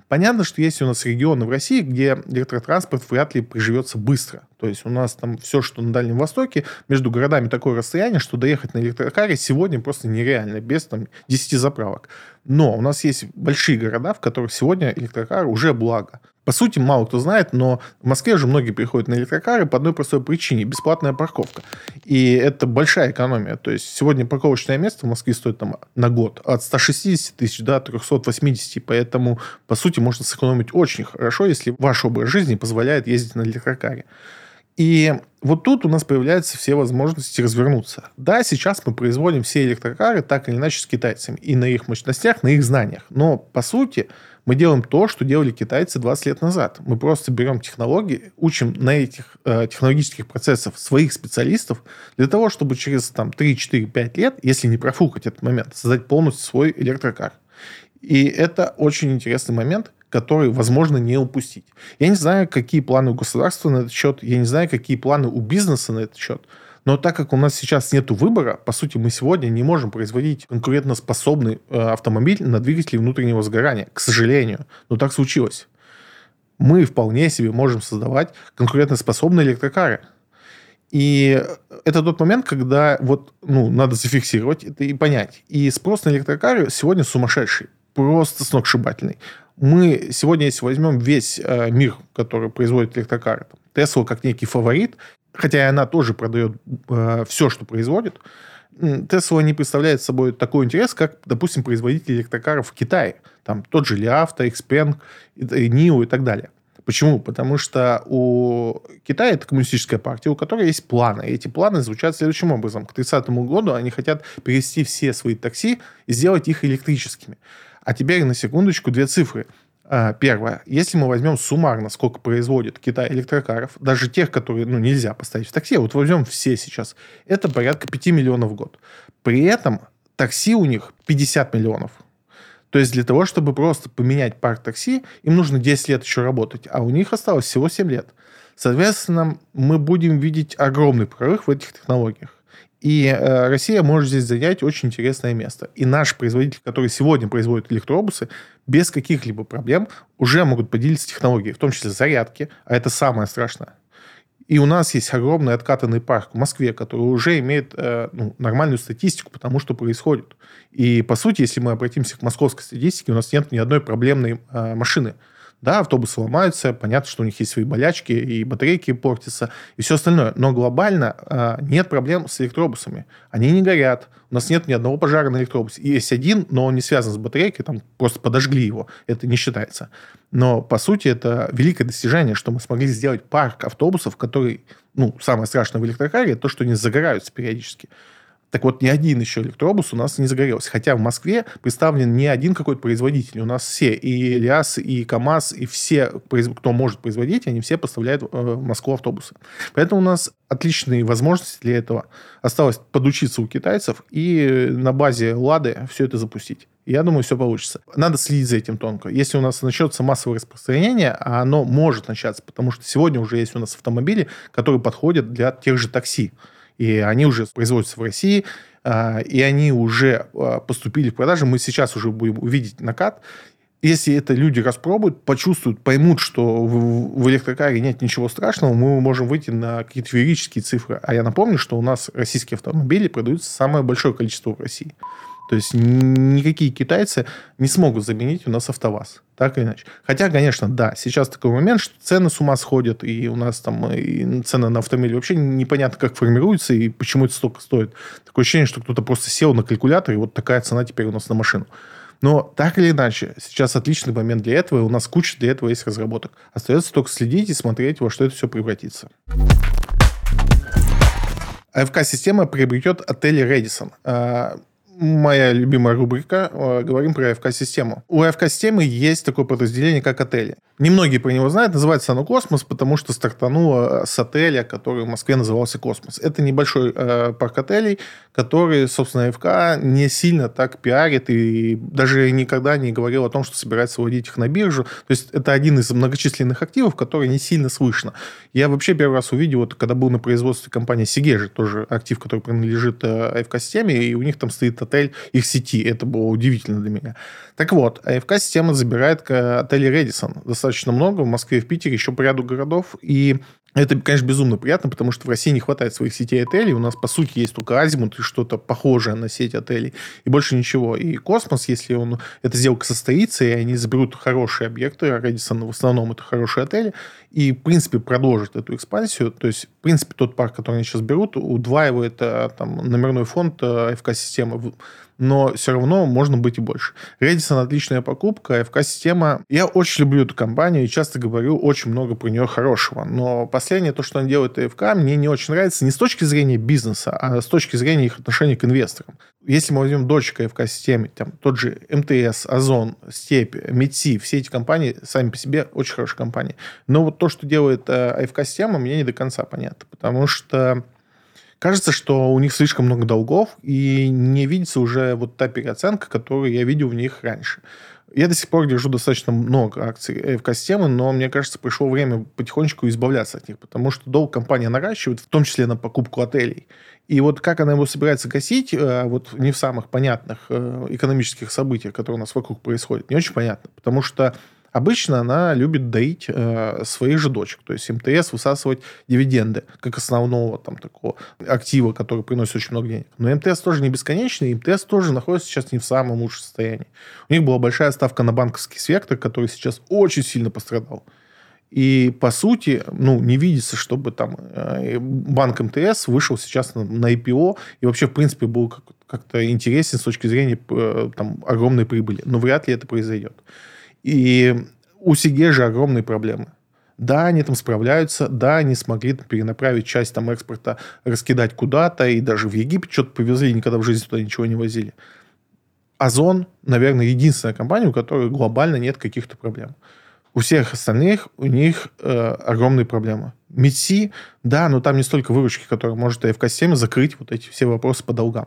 Понятно, что есть у нас регионы в России, где электротранспорт вряд ли приживется быстро. То есть у нас там все, что на Дальнем Востоке, между городами такое расстояние, что доехать на электрокаре сегодня просто нереально, без там 10 заправок. Но у нас есть большие города, в которых сегодня электрокар уже благо. По сути, мало кто знает, но в Москве же многие приходят на электрокары по одной простой причине – бесплатная парковка. И это большая экономия. То есть сегодня парковочное место в Москве стоит там на год от 160 тысяч до 380. Поэтому, по сути, можно сэкономить очень хорошо, если ваш образ жизни позволяет ездить на электрокаре. И вот тут у нас появляются все возможности развернуться. Да, сейчас мы производим все электрокары так или иначе с китайцами. И на их мощностях, на их знаниях. Но, по сути, мы делаем то, что делали китайцы 20 лет назад. Мы просто берем технологии, учим на этих э, технологических процессах своих специалистов для того, чтобы через там, 3, 4, 5 лет, если не профукать этот момент, создать полностью свой электрокар. И это очень интересный момент, который возможно не упустить. Я не знаю, какие планы у государства на этот счет, я не знаю, какие планы у бизнеса на этот счет, но так как у нас сейчас нет выбора, по сути, мы сегодня не можем производить конкурентоспособный э, автомобиль на двигателе внутреннего сгорания, к сожалению. Но так случилось. Мы вполне себе можем создавать конкурентоспособные электрокары. И это тот момент, когда вот, ну, надо зафиксировать это и понять. И спрос на электрокары сегодня сумасшедший, просто сногсшибательный мы сегодня, если возьмем весь э, мир, который производит электрокары, Тесла как некий фаворит, хотя и она тоже продает э, все, что производит, Тесла не представляет собой такой интерес, как, допустим, производители электрокаров в Китае. Там тот же Лиавто, Xpeng, NIO и так далее. Почему? Потому что у Китая это коммунистическая партия, у которой есть планы. И эти планы звучат следующим образом. К 30 году они хотят перевести все свои такси и сделать их электрическими. А теперь на секундочку две цифры. А, первое. Если мы возьмем суммарно, сколько производит Китай электрокаров, даже тех, которые ну, нельзя поставить в такси, вот возьмем все сейчас, это порядка 5 миллионов в год. При этом такси у них 50 миллионов. То есть для того, чтобы просто поменять парк такси, им нужно 10 лет еще работать, а у них осталось всего 7 лет. Соответственно, мы будем видеть огромный прорыв в этих технологиях. И э, Россия может здесь занять очень интересное место. И наш производитель, который сегодня производит электробусы, без каких-либо проблем уже могут поделиться технологией, в том числе зарядки, а это самое страшное. И у нас есть огромный откатанный парк в Москве, который уже имеет э, ну, нормальную статистику потому что происходит. И, по сути, если мы обратимся к московской статистике, у нас нет ни одной проблемной э, машины. Да, автобусы ломаются, понятно, что у них есть свои болячки, и батарейки портятся, и все остальное. Но глобально э, нет проблем с электробусами. Они не горят. У нас нет ни одного пожара на электробусе. Есть один, но он не связан с батарейкой, там просто подожгли его. Это не считается. Но, по сути, это великое достижение, что мы смогли сделать парк автобусов, который, ну, самое страшное в электрокаре, то, что они загораются периодически. Так вот, ни один еще электробус у нас не загорелся. Хотя в Москве представлен не один какой-то производитель. У нас все, и ЛиАЗ, и КАМАЗ, и все, кто может производить, они все поставляют э, в Москву автобусы. Поэтому у нас отличные возможности для этого. Осталось подучиться у китайцев и на базе «Лады» все это запустить. Я думаю, все получится. Надо следить за этим тонко. Если у нас начнется массовое распространение, а оно может начаться, потому что сегодня уже есть у нас автомобили, которые подходят для тех же такси и они уже производятся в России, а, и они уже а, поступили в продажу. Мы сейчас уже будем увидеть накат. Если это люди распробуют, почувствуют, поймут, что в электрокаре нет ничего страшного, мы можем выйти на какие-то феерические цифры. А я напомню, что у нас российские автомобили продаются самое большое количество в России. То есть никакие китайцы не смогут заменить у нас АвтоВАЗ. Так или иначе. Хотя, конечно, да, сейчас такой момент, что цены с ума сходят, и у нас там и цены на автомобиль вообще непонятно, как формируются, и почему это столько стоит. Такое ощущение, что кто-то просто сел на калькулятор, и вот такая цена теперь у нас на машину. Но так или иначе, сейчас отличный момент для этого, и у нас куча для этого есть разработок. Остается только следить и смотреть, во что это все превратится. АФК-система приобретет отель «Radisson» моя любимая рубрика. Э, говорим про АФК-систему. У АФК-системы есть такое подразделение, как отели. Немногие про него знают. Называется оно «Космос», потому что стартануло с отеля, который в Москве назывался «Космос». Это небольшой э, парк отелей, который, собственно, АФК не сильно так пиарит и даже никогда не говорил о том, что собирается вводить их на биржу. То есть это один из многочисленных активов, который не сильно слышно. Я вообще первый раз увидел, вот, когда был на производстве компании Сигежи, тоже актив, который принадлежит э, АФК-системе, и у них там стоит отель их сети. Это было удивительно для меня. Так вот, АФК-система забирает отели Редисон. Достаточно много. В Москве и в Питере еще по ряду городов. И это, конечно, безумно приятно, потому что в России не хватает своих сетей отелей. У нас, по сути, есть только Азимут и что-то похожее на сеть отелей. И больше ничего. И Космос, если он, эта сделка состоится, и они заберут хорошие объекты, а Radisson в основном это хорошие отели, и, в принципе, продолжат эту экспансию. То есть, в принципе, тот парк, который они сейчас берут, удваивает там, номерной фонд э, АФК-системы но все равно можно быть и больше. Radisson отличная покупка, АФК-система. Я очень люблю эту компанию и часто говорю очень много про нее хорошего. Но последнее, то, что они делают АФК, мне не очень нравится не с точки зрения бизнеса, а с точки зрения их отношения к инвесторам. Если мы возьмем дочка АФК-системе, там тот же МТС, Озон, Степь, МИДСИ, все эти компании сами по себе очень хорошие компании. Но вот то, что делает э, АФК-система, мне не до конца понятно. Потому что Кажется, что у них слишком много долгов, и не видится уже вот та переоценка, которую я видел в них раньше. Я до сих пор держу достаточно много акций АФК-системы, но мне кажется, пришло время потихонечку избавляться от них, потому что долг компания наращивает, в том числе на покупку отелей. И вот как она его собирается гасить, э, вот не в самых понятных э, экономических событиях, которые у нас вокруг происходят, не очень понятно. Потому что Обычно она любит доить э, своих же дочек, то есть МТС высасывать дивиденды как основного там такого актива, который приносит очень много денег. Но МТС тоже не бесконечный, и МТС тоже находится сейчас не в самом лучшем состоянии. У них была большая ставка на банковский сектор, который сейчас очень сильно пострадал. И, по сути, ну, не видится, чтобы там э, банк МТС вышел сейчас на, на IPO и вообще, в принципе, был как- как-то интересен с точки зрения э, там, огромной прибыли. Но вряд ли это произойдет. И у Сиге же огромные проблемы. Да, они там справляются, да, они смогли перенаправить часть там экспорта, раскидать куда-то, и даже в Египет что-то повезли, никогда в жизни туда ничего не возили. Озон, наверное, единственная компания, у которой глобально нет каких-то проблем. У всех остальных у них э, огромные проблемы. МИДСИ, да, но там не столько выручки, которая может АФК-система закрыть вот эти все вопросы по долгам.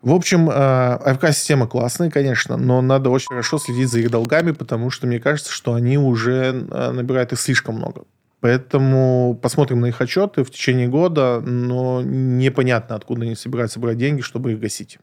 В общем, АФК-система классная, конечно, но надо очень хорошо следить за их долгами, потому что мне кажется, что они уже э, набирают их слишком много. Поэтому посмотрим на их отчеты в течение года, но непонятно, откуда они собираются брать деньги, чтобы их гасить.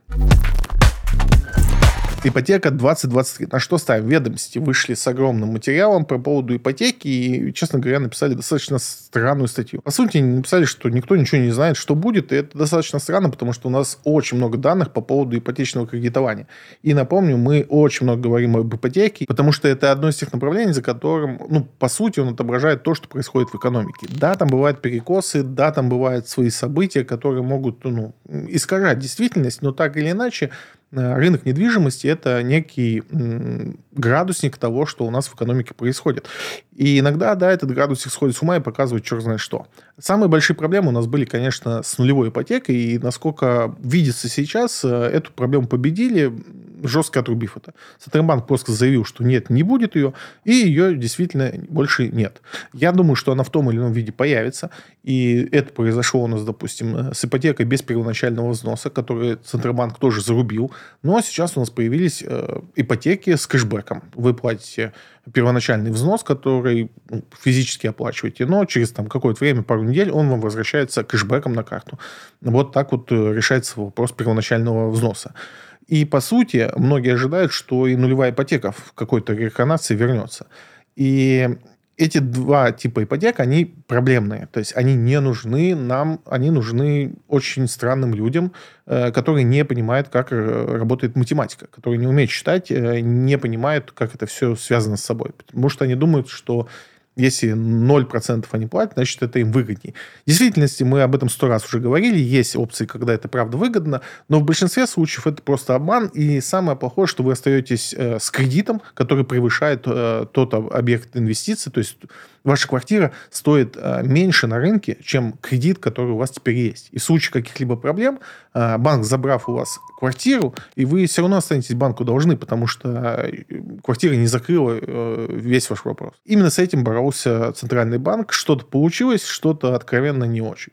Ипотека 2023. На что ставим? Ведомости вышли с огромным материалом по поводу ипотеки и, честно говоря, написали достаточно странную статью. По сути, написали, что никто ничего не знает, что будет, и это достаточно странно, потому что у нас очень много данных по поводу ипотечного кредитования. И напомню, мы очень много говорим об ипотеке, потому что это одно из тех направлений, за которым, ну, по сути, он отображает то, что происходит в экономике. Да, там бывают перекосы, да, там бывают свои события, которые могут, ну, искажать действительность, но так или иначе, рынок недвижимости – это некий градусник того, что у нас в экономике происходит. И иногда, да, этот градусник сходит с ума и показывает черт знает что. Самые большие проблемы у нас были, конечно, с нулевой ипотекой, и насколько видится сейчас, э, эту проблему победили, жестко отрубив это. Центробанк просто заявил, что нет, не будет ее, и ее действительно больше нет. Я думаю, что она в том или ином виде появится, и это произошло у нас, допустим, с ипотекой без первоначального взноса, который Центробанк тоже зарубил, но сейчас у нас появились э, ипотеки с кэшбэком. Вы платите первоначальный взнос, который физически оплачиваете, но через там, какое-то время, пару недель, он вам возвращается кэшбэком на карту. Вот так вот э, решается вопрос первоначального взноса. И, по сути, многие ожидают, что и нулевая ипотека в какой-то реинкарнации вернется. И эти два типа ипотек, они проблемные. То есть они не нужны нам, они нужны очень странным людям, э, которые не понимают, как э, работает математика, которые не умеют считать, э, не понимают, как это все связано с собой. Потому что они думают, что если 0% они платят, значит, это им выгоднее. В действительности, мы об этом сто раз уже говорили, есть опции, когда это правда выгодно, но в большинстве случаев это просто обман, и самое плохое, что вы остаетесь э, с кредитом, который превышает э, тот объект инвестиций, то есть ваша квартира стоит э, меньше на рынке, чем кредит, который у вас теперь есть. И в случае каких-либо проблем, э, банк, забрав у вас квартиру, и вы все равно останетесь банку должны, потому что э, квартира не закрыла весь ваш вопрос. Именно с этим боролся Центральный банк. Что-то получилось, что-то откровенно не очень.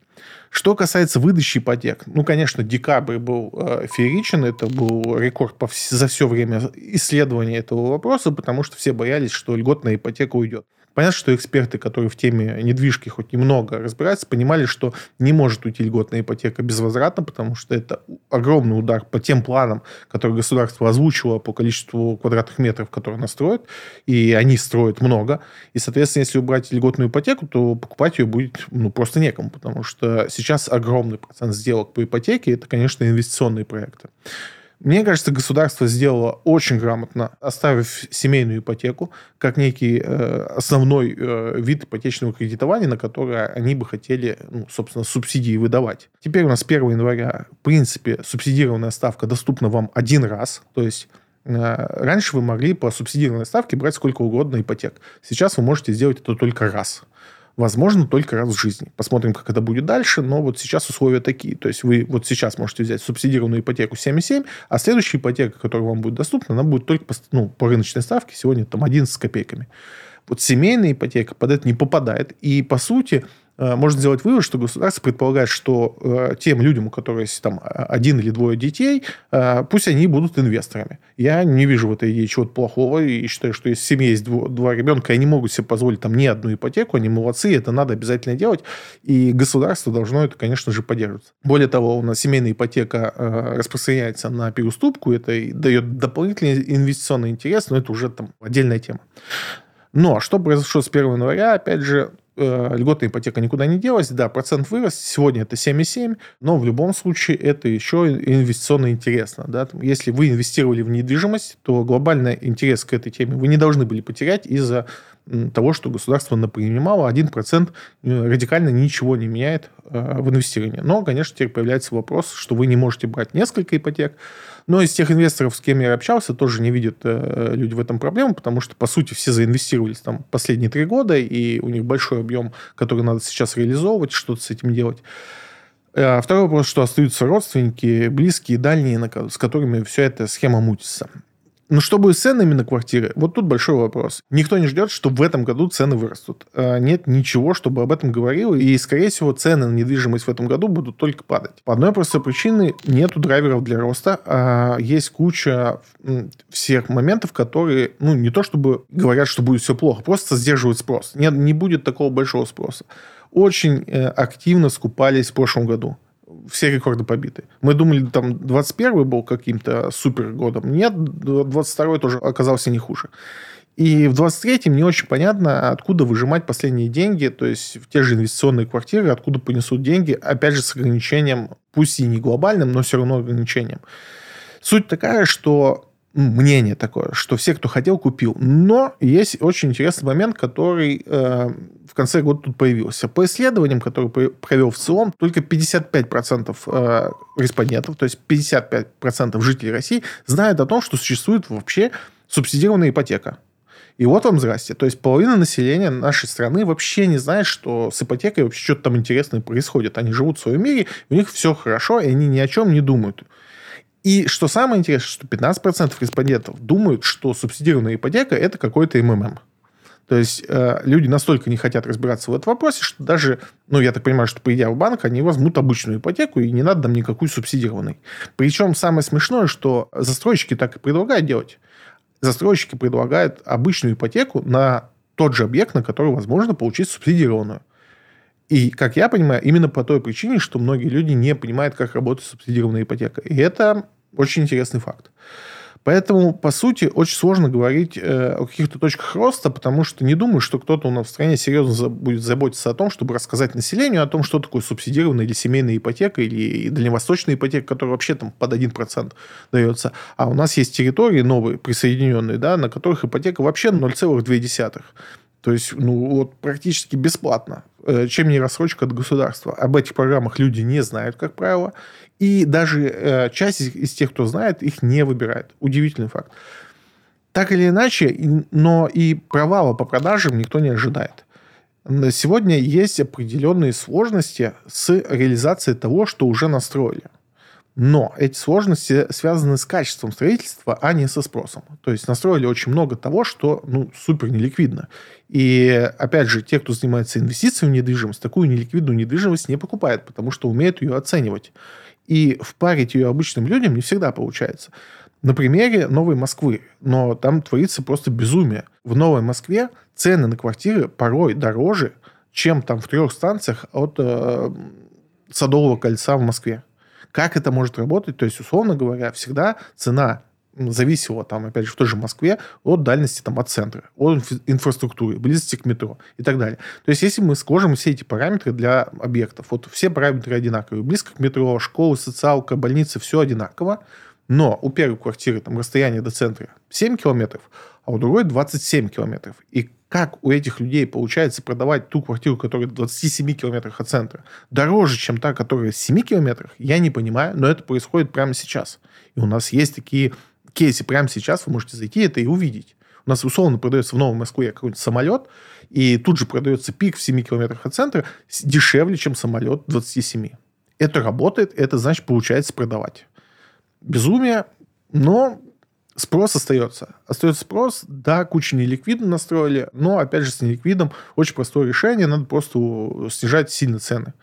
Что касается выдачи ипотек, ну, конечно, декабрь был э, фееричен, это был рекорд по, за все время исследования этого вопроса, потому что все боялись, что льготная ипотека уйдет. Понятно, что эксперты, которые в теме недвижки хоть немного разбираются, понимали, что не может уйти льготная ипотека безвозвратно, потому что это огромный удар по тем планам, которые государство озвучило по количеству квадратных метров, которые оно строит, и они строят много. И, соответственно, если убрать льготную ипотеку, то покупать ее будет ну, просто некому, потому что сейчас огромный процент сделок по ипотеке – это, конечно, инвестиционные проекты. Мне кажется, государство сделало очень грамотно, оставив семейную ипотеку как некий э, основной э, вид ипотечного кредитования, на который они бы хотели, ну, собственно, субсидии выдавать. Теперь у нас 1 января, в принципе, субсидированная ставка доступна вам один раз, то есть э, Раньше вы могли по субсидированной ставке брать сколько угодно ипотек. Сейчас вы можете сделать это только раз возможно только раз в жизни. Посмотрим, как это будет дальше, но вот сейчас условия такие. То есть вы вот сейчас можете взять субсидированную ипотеку 7,7, а следующая ипотека, которая вам будет доступна, она будет только по, ну, по рыночной ставке, сегодня там 11 с копейками. Вот семейная ипотека под это не попадает. И, по сути, можно сделать вывод, что государство предполагает, что э, тем людям, у которых есть там один или двое детей, э, пусть они будут инвесторами. Я не вижу в этой идее чего-то плохого и считаю, что если в семье есть дво, два ребенка, они могут себе позволить там не одну ипотеку, они молодцы, это надо обязательно делать, и государство должно это, конечно же, поддерживать. Более того, у нас семейная ипотека э, распространяется на переуступку, это дает дополнительный инвестиционный интерес, но это уже там отдельная тема. Но что произошло с 1 января, опять же, э, льготная ипотека никуда не делась. Да, процент вырос. Сегодня это 7,7. Но в любом случае это еще инвестиционно интересно. Да? Если вы инвестировали в недвижимость, то глобальный интерес к этой теме вы не должны были потерять из-за того, что государство напринимало. 1% э, радикально ничего не меняет э, в инвестировании. Но, конечно, теперь появляется вопрос, что вы не можете брать несколько ипотек, но из тех инвесторов, с кем я общался, тоже не видят э, люди в этом проблему, потому что, по сути, все заинвестировались там последние три года, и у них большой объем, который надо сейчас реализовывать, что-то с этим делать. Второй вопрос, что остаются родственники, близкие, дальние, с которыми вся эта схема мутится. Но что будет с ценами на квартиры? Вот тут большой вопрос. Никто не ждет, что в этом году цены вырастут. А нет ничего, чтобы об этом говорило. И, скорее всего, цены на недвижимость в этом году будут только падать. По одной простой причине нету драйверов для роста. А есть куча всех моментов, которые, ну, не то чтобы говорят, что будет все плохо, просто сдерживают спрос. Нет, не будет такого большого спроса. Очень э, активно скупались в прошлом году все рекорды побиты. Мы думали, там 21 был каким-то супер годом. Нет, 22 тоже оказался не хуже. И в 23-м не очень понятно, откуда выжимать последние деньги, то есть в те же инвестиционные квартиры, откуда понесут деньги, опять же, с ограничением, пусть и не глобальным, но все равно ограничением. Суть такая, что мнение такое, что все, кто хотел, купил. Но есть очень интересный момент, который э, в конце года тут появился. По исследованиям, которые провел в ЦИОМ, только 55% э, респондентов, то есть 55% жителей России знают о том, что существует вообще субсидированная ипотека. И вот вам здрасте. То есть половина населения нашей страны вообще не знает, что с ипотекой вообще что-то там интересное происходит. Они живут в своем мире, у них все хорошо, и они ни о чем не думают. И что самое интересное, что 15% респондентов думают, что субсидированная ипотека – это какой-то МММ. То есть э, люди настолько не хотят разбираться в этом вопросе, что даже, ну, я так понимаю, что придя в банк, они возьмут обычную ипотеку, и не надо нам никакой субсидированной. Причем самое смешное, что застройщики так и предлагают делать. Застройщики предлагают обычную ипотеку на тот же объект, на который возможно получить субсидированную. И, как я понимаю, именно по той причине, что многие люди не понимают, как работает субсидированная ипотека. И это очень интересный факт. Поэтому, по сути, очень сложно говорить э, о каких-то точках роста, потому что не думаю, что кто-то у нас в стране серьезно за, будет заботиться о том, чтобы рассказать населению о том, что такое субсидированная или семейная ипотека, или дальневосточная ипотека, которая вообще там под 1% дается. А у нас есть территории новые, присоединенные, да, на которых ипотека вообще 0,2. То есть, ну, вот практически бесплатно. Э, чем не рассрочка от государства. Об этих программах люди не знают, как правило. И даже э, часть из, тех, кто знает, их не выбирает. Удивительный факт. Так или иначе, но и провала по продажам никто не ожидает. Сегодня есть определенные сложности с реализацией того, что уже настроили. Но эти сложности связаны с качеством строительства, а не со спросом. То есть настроили очень много того, что ну, супер неликвидно. И опять же, те, кто занимается инвестициями в недвижимость, такую неликвидную недвижимость не покупает, потому что умеют ее оценивать. И впарить ее обычным людям не всегда получается. На примере Новой Москвы. Но там творится просто безумие. В Новой Москве цены на квартиры порой дороже, чем там в трех станциях от э, Садового кольца в Москве. Как это может работать? То есть, условно говоря, всегда цена зависела, там, опять же, в той же Москве, от дальности там, от центра, от инфраструктуры, близости к метро и так далее. То есть, если мы сложим все эти параметры для объектов, вот все параметры одинаковые, близко к метро, школы, социалка, больницы, все одинаково, но у первой квартиры там расстояние до центра 7 километров, а у другой 27 километров. И как у этих людей получается продавать ту квартиру, которая в 27 километрах от центра, дороже, чем та, которая в 7 километрах, я не понимаю, но это происходит прямо сейчас. И у нас есть такие кейсы прямо сейчас, вы можете зайти это и увидеть. У нас условно продается в Новой Москве какой-нибудь самолет, и тут же продается пик в 7 километрах от центра дешевле, чем самолет 27. Это работает, это значит получается продавать. Безумие, но спрос остается. Остается спрос, да, куча неликвидно настроили, но, опять же, с неликвидом очень простое решение, надо просто снижать сильно цены.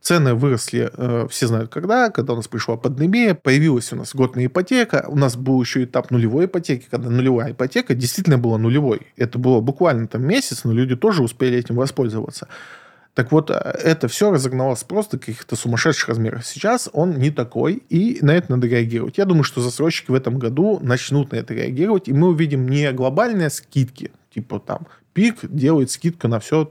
Цены выросли, э, все знают когда, когда у нас пришла пандемия, появилась у нас годная ипотека, у нас был еще этап нулевой ипотеки, когда нулевая ипотека действительно была нулевой. Это было буквально там месяц, но люди тоже успели этим воспользоваться. Так вот, э, это все разогнало спрос до каких-то сумасшедших размеров. Сейчас он не такой, и на это надо реагировать. Я думаю, что застройщики в этом году начнут на это реагировать, и мы увидим не глобальные скидки, типа там пик делает скидку на все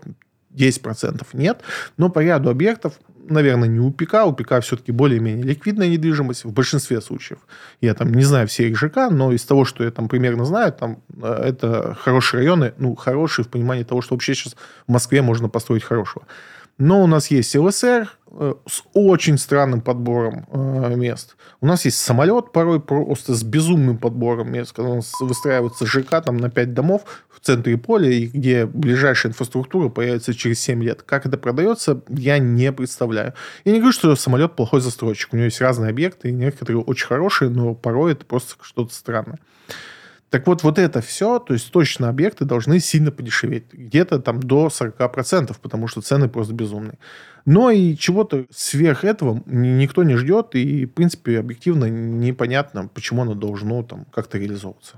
10%. Нет, но по ряду объектов наверное, не у ПК. У ПК все-таки более-менее ликвидная недвижимость в большинстве случаев. Я там не знаю все их ЖК, но из того, что я там примерно знаю, там э, это хорошие районы, ну, хорошие в понимании того, что вообще сейчас в Москве можно построить хорошего. Но у нас есть ЛСР э, с очень странным подбором э, мест. У нас есть самолет порой просто с безумным подбором мест, когда у нас выстраивается ЖК там на 5 домов в центре поля, и где ближайшая инфраструктура появится через 7 лет. Как это продается, я не представляю. Я не говорю, что самолет плохой застройщик. У него есть разные объекты, и некоторые очень хорошие, но порой это просто что-то странное. Так вот, вот это все, то есть точно объекты должны сильно подешеветь. Где-то там до 40%, потому что цены просто безумные. Но и чего-то сверх этого никто не ждет, и, в принципе, объективно непонятно, почему оно должно там как-то реализовываться.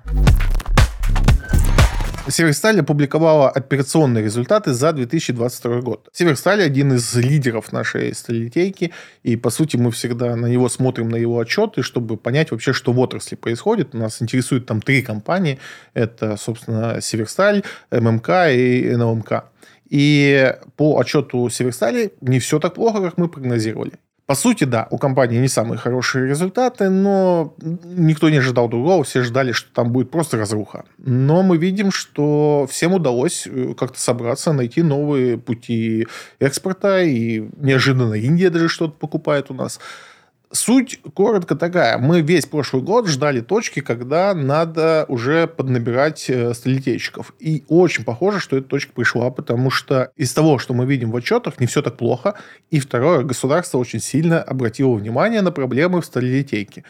Северсталь опубликовала операционные результаты за 2022 год. Северсталь один из лидеров нашей сталилитейки, и, по сути, мы всегда на него смотрим, на его отчеты, чтобы понять вообще, что в отрасли происходит. Нас интересуют там три компании. Это, собственно, Северсталь, ММК и НЛМК. И по отчету Северстали не все так плохо, как мы прогнозировали. По сути, да, у компании не самые хорошие результаты, но никто не ожидал другого, все ждали, что там будет просто разруха. Но мы видим, что всем удалось э, как-то собраться, найти новые пути экспорта, и неожиданно Индия даже что-то покупает у нас. Суть коротко такая. Мы весь прошлый год ждали точки, когда надо уже поднабирать э, столетейщиков. И очень похоже, что эта точка пришла, потому что из того, что мы видим в отчетах, не все так плохо. И второе, государство очень сильно обратило внимание на проблемы в сталелитейке.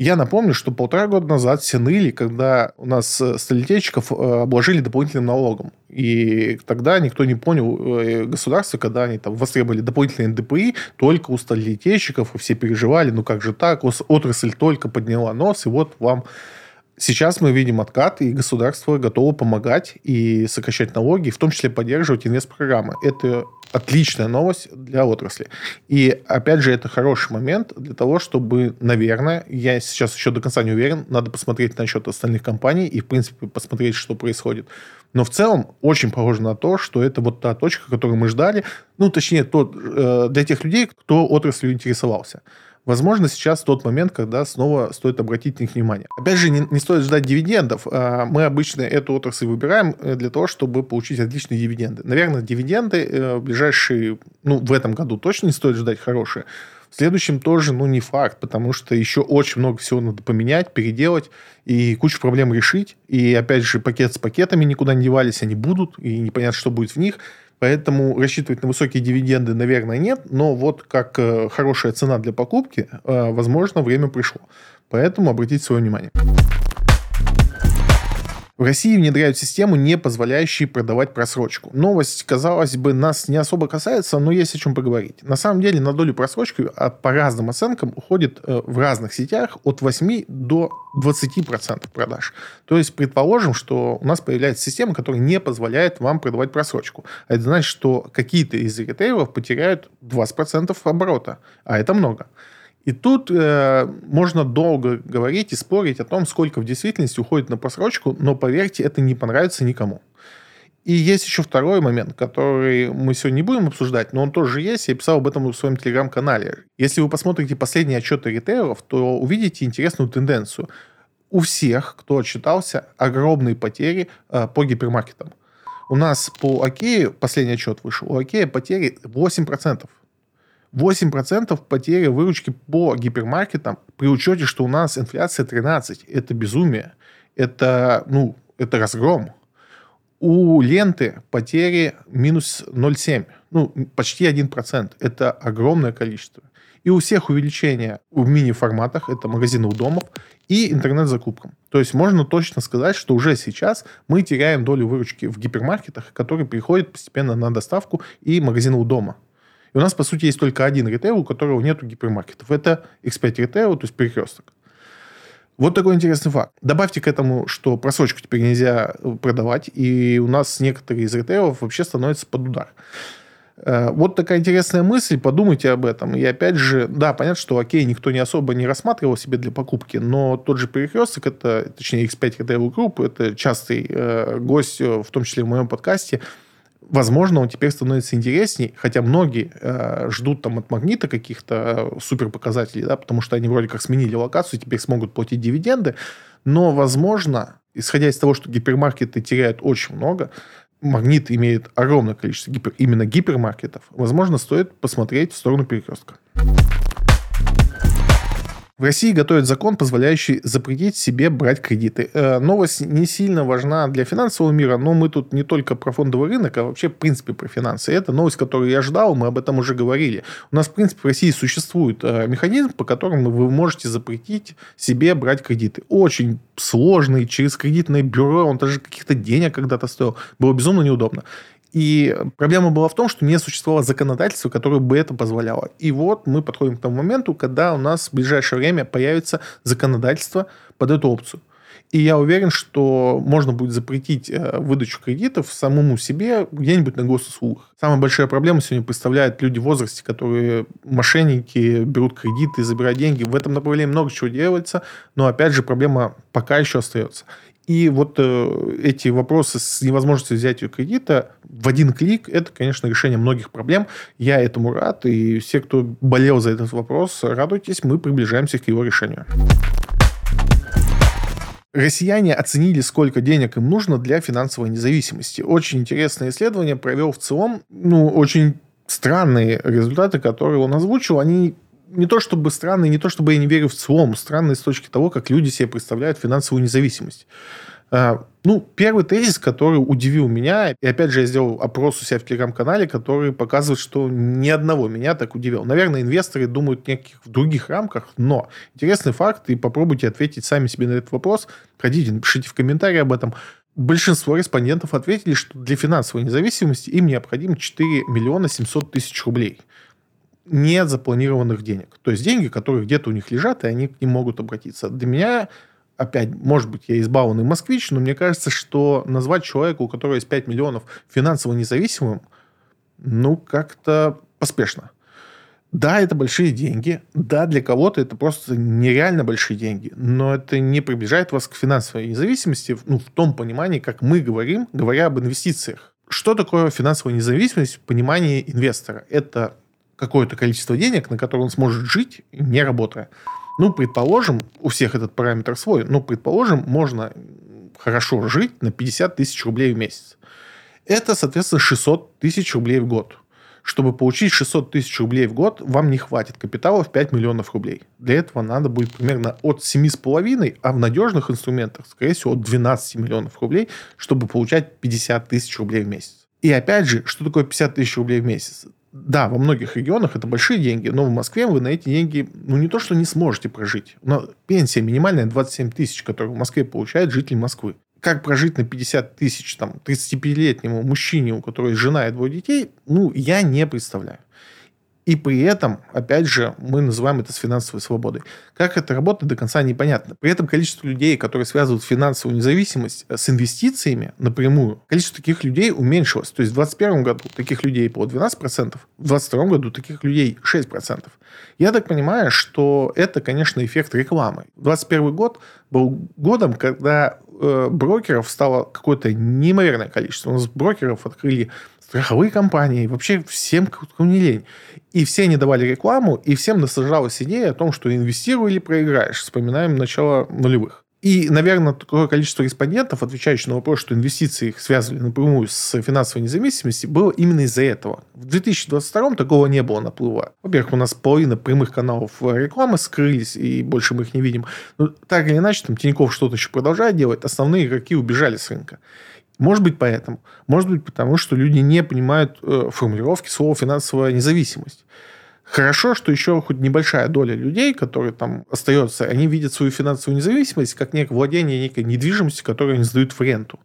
Я напомню, что полтора года назад все ныли, когда у нас э, столетейщиков э, обложили дополнительным налогом. И тогда никто не понял э, государство, когда они там востребовали дополнительные ДПИ только у сталелитейщиков, и все переживали, ну как же так, отрасль только подняла нос, и вот вам Сейчас мы видим откат, и государство готово помогать и сокращать налоги, в том числе поддерживать инвест-программы. Это отличная новость для отрасли. И, опять же, это хороший момент для того, чтобы, наверное, я сейчас еще до конца не уверен, надо посмотреть насчет остальных компаний и, в принципе, посмотреть, что происходит. Но в целом очень похоже на то, что это вот та точка, которую мы ждали. Ну, точнее, тот, э, для тех людей, кто отраслью интересовался. Возможно, сейчас тот момент, когда снова стоит обратить на них внимание. Опять же, не, не стоит ждать дивидендов. А, мы обычно эту отрасль выбираем э, для того, чтобы получить отличные дивиденды. Наверное, дивиденды э, в ближайшие, ну, в этом году точно не стоит ждать хорошие. В следующем тоже, ну, не факт, потому что еще очень много всего надо поменять, переделать и кучу проблем решить. И, опять же, пакет с пакетами никуда не девались, они будут, и непонятно, что будет в них. Поэтому рассчитывать на высокие дивиденды, наверное, нет. Но вот как э, хорошая цена для покупки, э, возможно, время пришло. Поэтому обратите свое внимание. В России внедряют систему, не позволяющую продавать просрочку. Новость, казалось бы, нас не особо касается, но есть о чем поговорить. На самом деле на долю просрочки а, по разным оценкам уходит э, в разных сетях от 8 до 20% продаж. То есть предположим, что у нас появляется система, которая не позволяет вам продавать просрочку. А это значит, что какие-то из ритейлеров потеряют 20% оборота. А это много. И тут э, можно долго говорить и спорить о том, сколько в действительности уходит на просрочку, но поверьте, это не понравится никому. И есть еще второй момент, который мы сегодня не будем обсуждать, но он тоже есть. Я писал об этом в своем телеграм-канале. Если вы посмотрите последние отчеты ритейлеров, то увидите интересную тенденцию. У всех, кто отчитался, огромные потери э, по гипермаркетам. У нас по Окее, последний отчет вышел, у Окея потери 8%. 8% потери выручки по гипермаркетам при учете, что у нас инфляция 13. Это безумие. Это, ну, это разгром. У ленты потери минус 0,7. Ну, почти 1%. Это огромное количество. И у всех увеличение в мини-форматах, это магазины у домов, и интернет-закупкам. То есть можно точно сказать, что уже сейчас мы теряем долю выручки в гипермаркетах, которые переходят постепенно на доставку и магазины у дома. И у нас, по сути, есть только один ритейл, у которого нет гипермаркетов. Это X5 ритейл, то есть перекресток. Вот такой интересный факт. Добавьте к этому, что просрочку теперь нельзя э, продавать, и у нас некоторые из ритейлов вообще становятся под удар. Э, вот такая интересная мысль, подумайте об этом. И опять же, да, понятно, что окей, никто не особо не рассматривал себе для покупки, но тот же перекресток, это, точнее, X5 Retail Group, это частый э, гость, э, в том числе в моем подкасте, возможно, он теперь становится интересней, хотя многие э, ждут там от магнита каких-то э, супер показателей, да, потому что они вроде как сменили локацию, теперь смогут платить дивиденды, но, возможно, исходя из того, что гипермаркеты теряют очень много, магнит имеет огромное количество гипер, именно гипермаркетов, возможно, стоит посмотреть в сторону перекрестка. В России готовят закон, позволяющий запретить себе брать кредиты. Э, новость не сильно важна для финансового мира, но мы тут не только про фондовый рынок, а вообще, в принципе, про финансы. Это новость, которую я ждал, мы об этом уже говорили. У нас, в принципе, в России существует э, механизм, по которому вы можете запретить себе брать кредиты. Очень сложный, через кредитное бюро, он даже каких-то денег когда-то стоил. Было безумно неудобно. И проблема была в том, что не существовало законодательства, которое бы это позволяло. И вот мы подходим к тому моменту, когда у нас в ближайшее время появится законодательство под эту опцию. И я уверен, что можно будет запретить э, выдачу кредитов самому себе где-нибудь на госуслугах. Самая большая проблема сегодня представляют люди в возрасте, которые мошенники, берут кредиты, забирают деньги. В этом направлении много чего делается, но опять же проблема пока еще остается. И вот э, эти вопросы с невозможностью взять кредита в один клик, это, конечно, решение многих проблем. Я этому рад, и все, кто болел за этот вопрос, радуйтесь, мы приближаемся к его решению. Россияне оценили, сколько денег им нужно для финансовой независимости. Очень интересное исследование провел в целом, ну, очень странные результаты, которые он озвучил, они не то чтобы странные, не то чтобы я не верю в ЦИОМ, странные с точки того, как люди себе представляют финансовую независимость. А, ну, первый тезис, который удивил меня, и опять же я сделал опрос у себя в Телеграм-канале, который показывает, что ни одного меня так удивил. Наверное, инвесторы думают в неких в других рамках, но интересный факт, и попробуйте ответить сами себе на этот вопрос. Ходите, напишите в комментарии об этом. Большинство респондентов ответили, что для финансовой независимости им необходимо 4 миллиона 700 тысяч рублей нет запланированных денег. То есть деньги, которые где-то у них лежат, и они к ним могут обратиться. Для меня, опять, может быть, я избалованный москвич, но мне кажется, что назвать человека, у которого есть 5 миллионов, финансово независимым, ну, как-то поспешно. Да, это большие деньги. Да, для кого-то это просто нереально большие деньги. Но это не приближает вас к финансовой независимости ну, в том понимании, как мы говорим, говоря об инвестициях. Что такое финансовая независимость в понимании инвестора? Это какое-то количество денег, на которое он сможет жить, не работая. Ну, предположим, у всех этот параметр свой, но, предположим, можно хорошо жить на 50 тысяч рублей в месяц. Это, соответственно, 600 тысяч рублей в год. Чтобы получить 600 тысяч рублей в год, вам не хватит капитала в 5 миллионов рублей. Для этого надо будет примерно от 7,5, а в надежных инструментах, скорее всего, от 12 миллионов рублей, чтобы получать 50 тысяч рублей в месяц. И опять же, что такое 50 тысяч рублей в месяц? Да, во многих регионах это большие деньги, но в Москве вы на эти деньги, ну, не то, что не сможете прожить. Но пенсия минимальная 27 тысяч, которую в Москве получает житель Москвы. Как прожить на 50 тысяч там, 35-летнему мужчине, у которого жена и двое детей, ну, я не представляю. И при этом, опять же, мы называем это с финансовой свободой. Как это работает, до конца непонятно. При этом количество людей, которые связывают финансовую независимость э, с инвестициями напрямую, количество таких людей уменьшилось. То есть в 2021 году таких людей было 12%, в 2022 году таких людей 6%. Я так понимаю, что это, конечно, эффект рекламы. 2021 год был годом, когда э, брокеров стало какое-то неимоверное количество. У нас брокеров открыли страховые компании, вообще всем кому не лень. И все они давали рекламу, и всем насаждалась идея о том, что инвестируй или проиграешь. Вспоминаем начало нулевых. И, наверное, такое количество респондентов, отвечающих на вопрос, что инвестиции их связывали напрямую с финансовой независимостью, было именно из-за этого. В 2022 такого не было наплыва. Во-первых, у нас половина прямых каналов рекламы скрылись, и больше мы их не видим. Но так или иначе, там Тиньков что-то еще продолжает делать, основные игроки убежали с рынка. Может быть, поэтому. Может быть, потому что люди не понимают э, формулировки слова «финансовая независимость». Хорошо, что еще хоть небольшая доля людей, которые там остается, они видят свою финансовую независимость как некое владение некой недвижимостью, которую они сдают в ренту.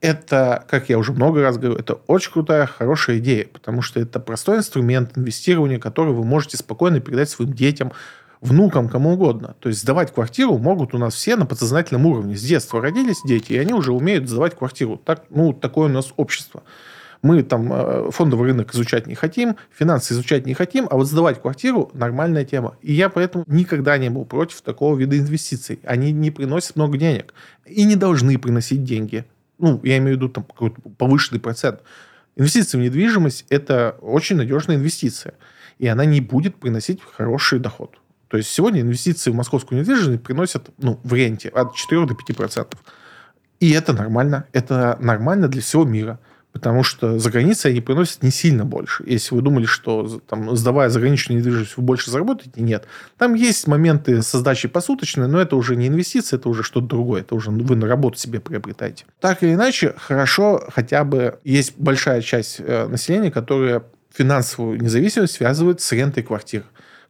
Это, как я уже много раз говорю, это очень крутая, хорошая идея, потому что это простой инструмент инвестирования, который вы можете спокойно передать своим детям, внукам, кому угодно. То есть сдавать квартиру могут у нас все на подсознательном уровне. С детства родились дети, и они уже умеют сдавать квартиру. Так, ну, такое у нас общество. Мы там э, фондовый рынок изучать не хотим, финансы изучать не хотим, а вот сдавать квартиру – нормальная тема. И я поэтому никогда не был против такого вида инвестиций. Они не приносят много денег и не должны приносить деньги. Ну, я имею в виду там какой-то повышенный процент. Инвестиции в недвижимость – это очень надежная инвестиция. И она не будет приносить хороший доход. То есть сегодня инвестиции в московскую недвижимость приносят ну, в ренте от 4 до 5%. И это нормально. Это нормально для всего мира. Потому что за границей они приносят не сильно больше. Если вы думали, что там, сдавая заграничную недвижимость, вы больше заработаете, нет. Там есть моменты со сдачей посуточной, но это уже не инвестиции, это уже что-то другое. Это уже вы на работу себе приобретаете. Так или иначе, хорошо хотя бы есть большая часть э, населения, которая финансовую независимость связывает с рентой квартир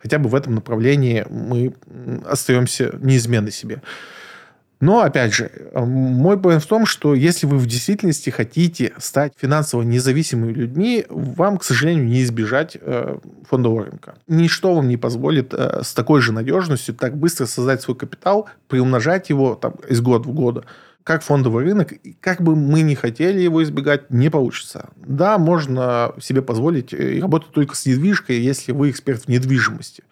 хотя бы в этом направлении мы остаемся неизменны себе. Но, опять же, мой point в том, что если вы в действительности хотите стать финансово независимыми людьми, вам, к сожалению, не избежать э, фондового рынка. Ничто вам не позволит э, с такой же надежностью так быстро создать свой капитал, приумножать его там, из года в год как фондовый рынок, как бы мы ни хотели его избегать, не получится. Да, можно себе позволить э, работать только с недвижкой, если вы эксперт в недвижимости.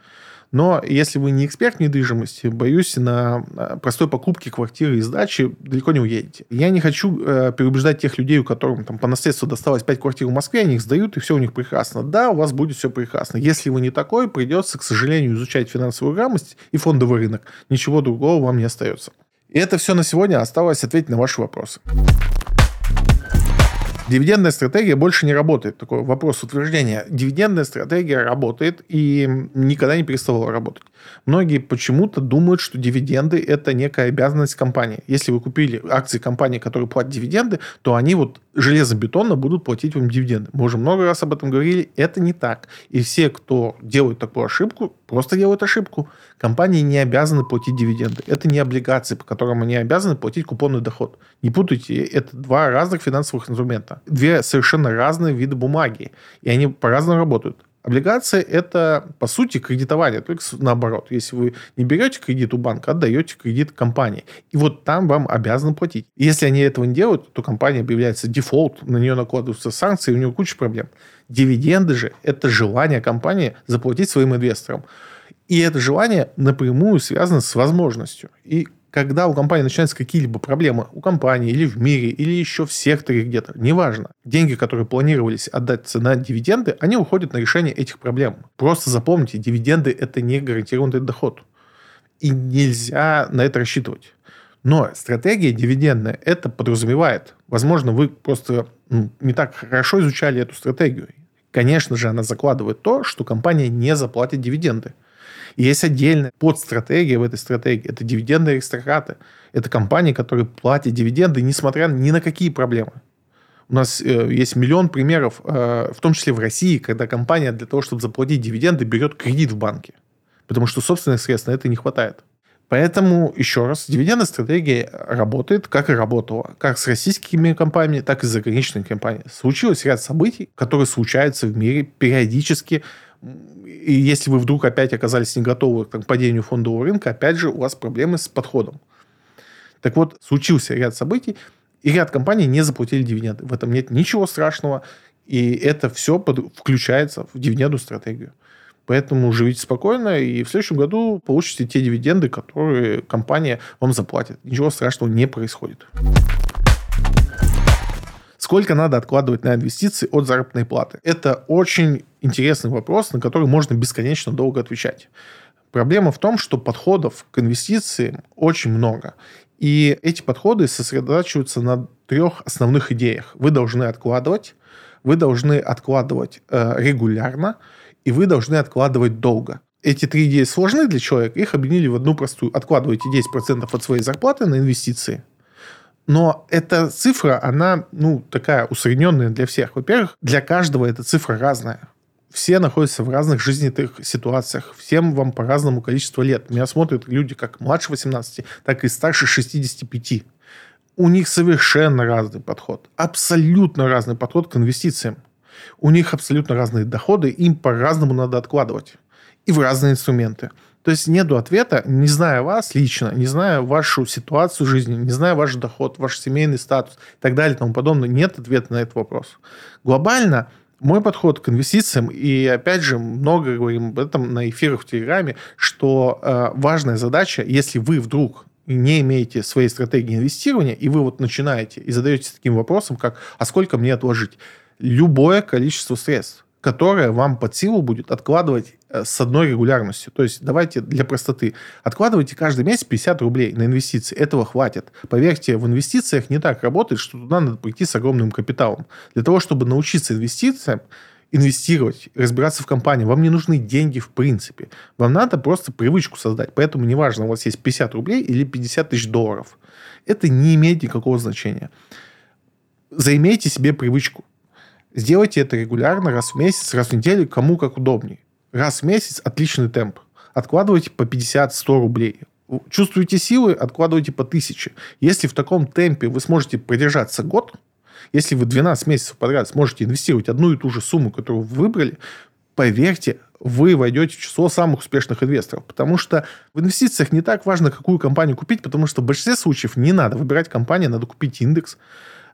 Но если вы не эксперт в недвижимости, боюсь, на э, простой покупке квартиры и сдачи далеко не уедете. Я не хочу э, переубеждать тех людей, у которых там, по наследству досталось 5 квартир в Москве, они их сдают, и все у них прекрасно. Да, у вас будет все прекрасно. Если вы не такой, придется, к сожалению, изучать финансовую грамотность и фондовый рынок. Ничего другого вам не остается. И это все на сегодня. Осталось ответить на ваши вопросы. Дивидендная стратегия больше не работает. Такой вопрос утверждения. Дивидендная стратегия работает и никогда не переставала работать. Многие почему-то думают, что дивиденды – это некая обязанность компании. Если вы купили акции компании, которые платят дивиденды, то они вот железобетонно будут платить вам дивиденды. Мы уже много раз об этом говорили. Это не так. И все, кто делает такую ошибку, просто делают ошибку. Компании не обязаны платить дивиденды. Это не облигации, по которым они обязаны платить купонный доход. Не путайте, это два разных финансовых инструмента. Две совершенно разные виды бумаги. И они по-разному работают. Облигации – это, по сути, кредитование, только наоборот. Если вы не берете кредит у банка, отдаете кредит компании. И вот там вам обязаны платить. Если они этого не делают, то компания объявляется дефолт, на нее накладываются санкции, у нее куча проблем. Дивиденды же – это желание компании заплатить своим инвесторам. И это желание напрямую связано с возможностью. И когда у компании начинаются какие-либо проблемы, у компании или в мире, или еще в секторе где-то, неважно, деньги, которые планировались отдаться на дивиденды, они уходят на решение этих проблем. Просто запомните, дивиденды – это не гарантированный доход. И нельзя на это рассчитывать. Но стратегия дивидендная это подразумевает. Возможно, вы просто ну, не так хорошо изучали эту стратегию. Конечно же, она закладывает то, что компания не заплатит дивиденды. И есть отдельная подстратегия в этой стратегии. Это дивиденды аристократы. Это компании, которые платят дивиденды, несмотря ни на какие проблемы. У нас э, есть миллион примеров, э, в том числе в России, когда компания для того, чтобы заплатить дивиденды, берет кредит в банке. Потому что собственных средств на это не хватает. Поэтому, еще раз, дивидендная стратегия работает, как и работала. Как с российскими компаниями, так и с заграничными компаниями. Случилось ряд событий, которые случаются в мире периодически и если вы вдруг опять оказались не готовы к падению фондового рынка, опять же, у вас проблемы с подходом. Так вот, случился ряд событий, и ряд компаний не заплатили дивиденды. В этом нет ничего страшного, и это все под, включается в дивидендную стратегию. Поэтому живите спокойно, и в следующем году получите те дивиденды, которые компания вам заплатит. Ничего страшного не происходит. Сколько надо откладывать на инвестиции от заработной платы? Это очень интересный вопрос, на который можно бесконечно долго отвечать. Проблема в том, что подходов к инвестициям очень много. И эти подходы сосредотачиваются на трех основных идеях. Вы должны откладывать, вы должны откладывать э, регулярно, и вы должны откладывать долго. Эти три идеи сложны для человека, их объединили в одну простую. Откладывайте 10% от своей зарплаты на инвестиции, но эта цифра, она, ну, такая усредненная для всех. Во-первых, для каждого эта цифра разная. Все находятся в разных жизненных ситуациях. Всем вам по разному количеству лет. Меня смотрят люди как младше 18, так и старше 65. У них совершенно разный подход. Абсолютно разный подход к инвестициям. У них абсолютно разные доходы, им по-разному надо откладывать. И в разные инструменты. То есть нету ответа, не зная вас лично, не зная вашу ситуацию жизни, не зная ваш доход, ваш семейный статус и так далее и тому подобное, нет ответа на этот вопрос. Глобально мой подход к инвестициям, и опять же, много говорим об этом на эфирах в Телеграме, что э, важная задача, если вы вдруг не имеете своей стратегии инвестирования, и вы вот начинаете и задаетесь таким вопросом, как «а сколько мне отложить?» Любое количество средств которое вам под силу будет откладывать э, с одной регулярностью. То есть давайте для простоты. Откладывайте каждый месяц 50 рублей на инвестиции. Этого хватит. Поверьте, в инвестициях не так работает, что туда надо прийти с огромным капиталом. Для того, чтобы научиться инвестициям, инвестировать, разбираться в компании, вам не нужны деньги в принципе. Вам надо просто привычку создать. Поэтому неважно, у вас есть 50 рублей или 50 тысяч долларов. Это не имеет никакого значения. Займейте себе привычку. Сделайте это регулярно, раз в месяц, раз в неделю, кому как удобнее. Раз в месяц отличный темп. Откладывайте по 50-100 рублей. Чувствуете силы, откладывайте по 1000. Если в таком темпе вы сможете продержаться год, если вы 12 месяцев подряд сможете инвестировать одну и ту же сумму, которую вы выбрали, поверьте, вы войдете в число самых успешных инвесторов. Потому что в инвестициях не так важно, какую компанию купить, потому что в большинстве случаев не надо выбирать компанию, надо купить индекс.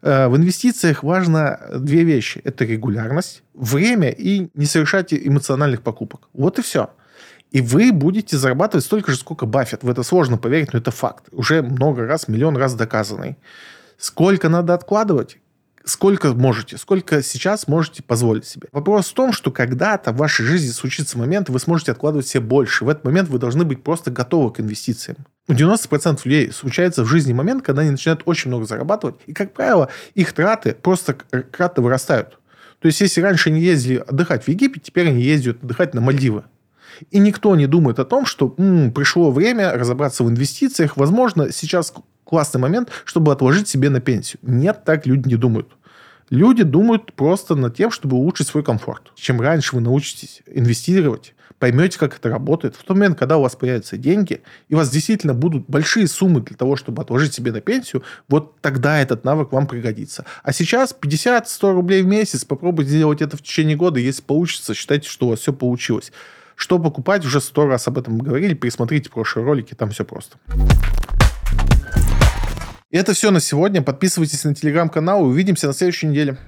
Э, в инвестициях важно две вещи. Это регулярность, время и не совершать эмоциональных покупок. Вот и все. И вы будете зарабатывать столько же, сколько Баффет. В это сложно поверить, но это факт. Уже много раз, миллион раз доказанный. Сколько надо откладывать? сколько можете, сколько сейчас можете позволить себе. Вопрос в том, что когда-то в вашей жизни случится момент, вы сможете откладывать себе больше. В этот момент вы должны быть просто готовы к инвестициям. У 90% людей случается в жизни момент, когда они начинают очень много зарабатывать, и, как правило, их траты просто кратно вырастают. То есть, если раньше они ездили отдыхать в Египет, теперь они ездят отдыхать на Мальдивы. И никто не думает о том, что м-м, пришло время разобраться в инвестициях. Возможно, сейчас классный момент, чтобы отложить себе на пенсию. Нет, так люди не думают. Люди думают просто над тем, чтобы улучшить свой комфорт. Чем раньше вы научитесь инвестировать, поймете, как это работает, в тот момент, когда у вас появятся деньги, и у вас действительно будут большие суммы для того, чтобы отложить себе на пенсию, вот тогда этот навык вам пригодится. А сейчас 50-100 рублей в месяц, попробуйте сделать это в течение года, если получится, считайте, что у вас все получилось. Что покупать, уже сто раз об этом говорили, пересмотрите прошлые ролики, там все просто. И это все на сегодня. Подписывайтесь на телеграм-канал и увидимся на следующей неделе.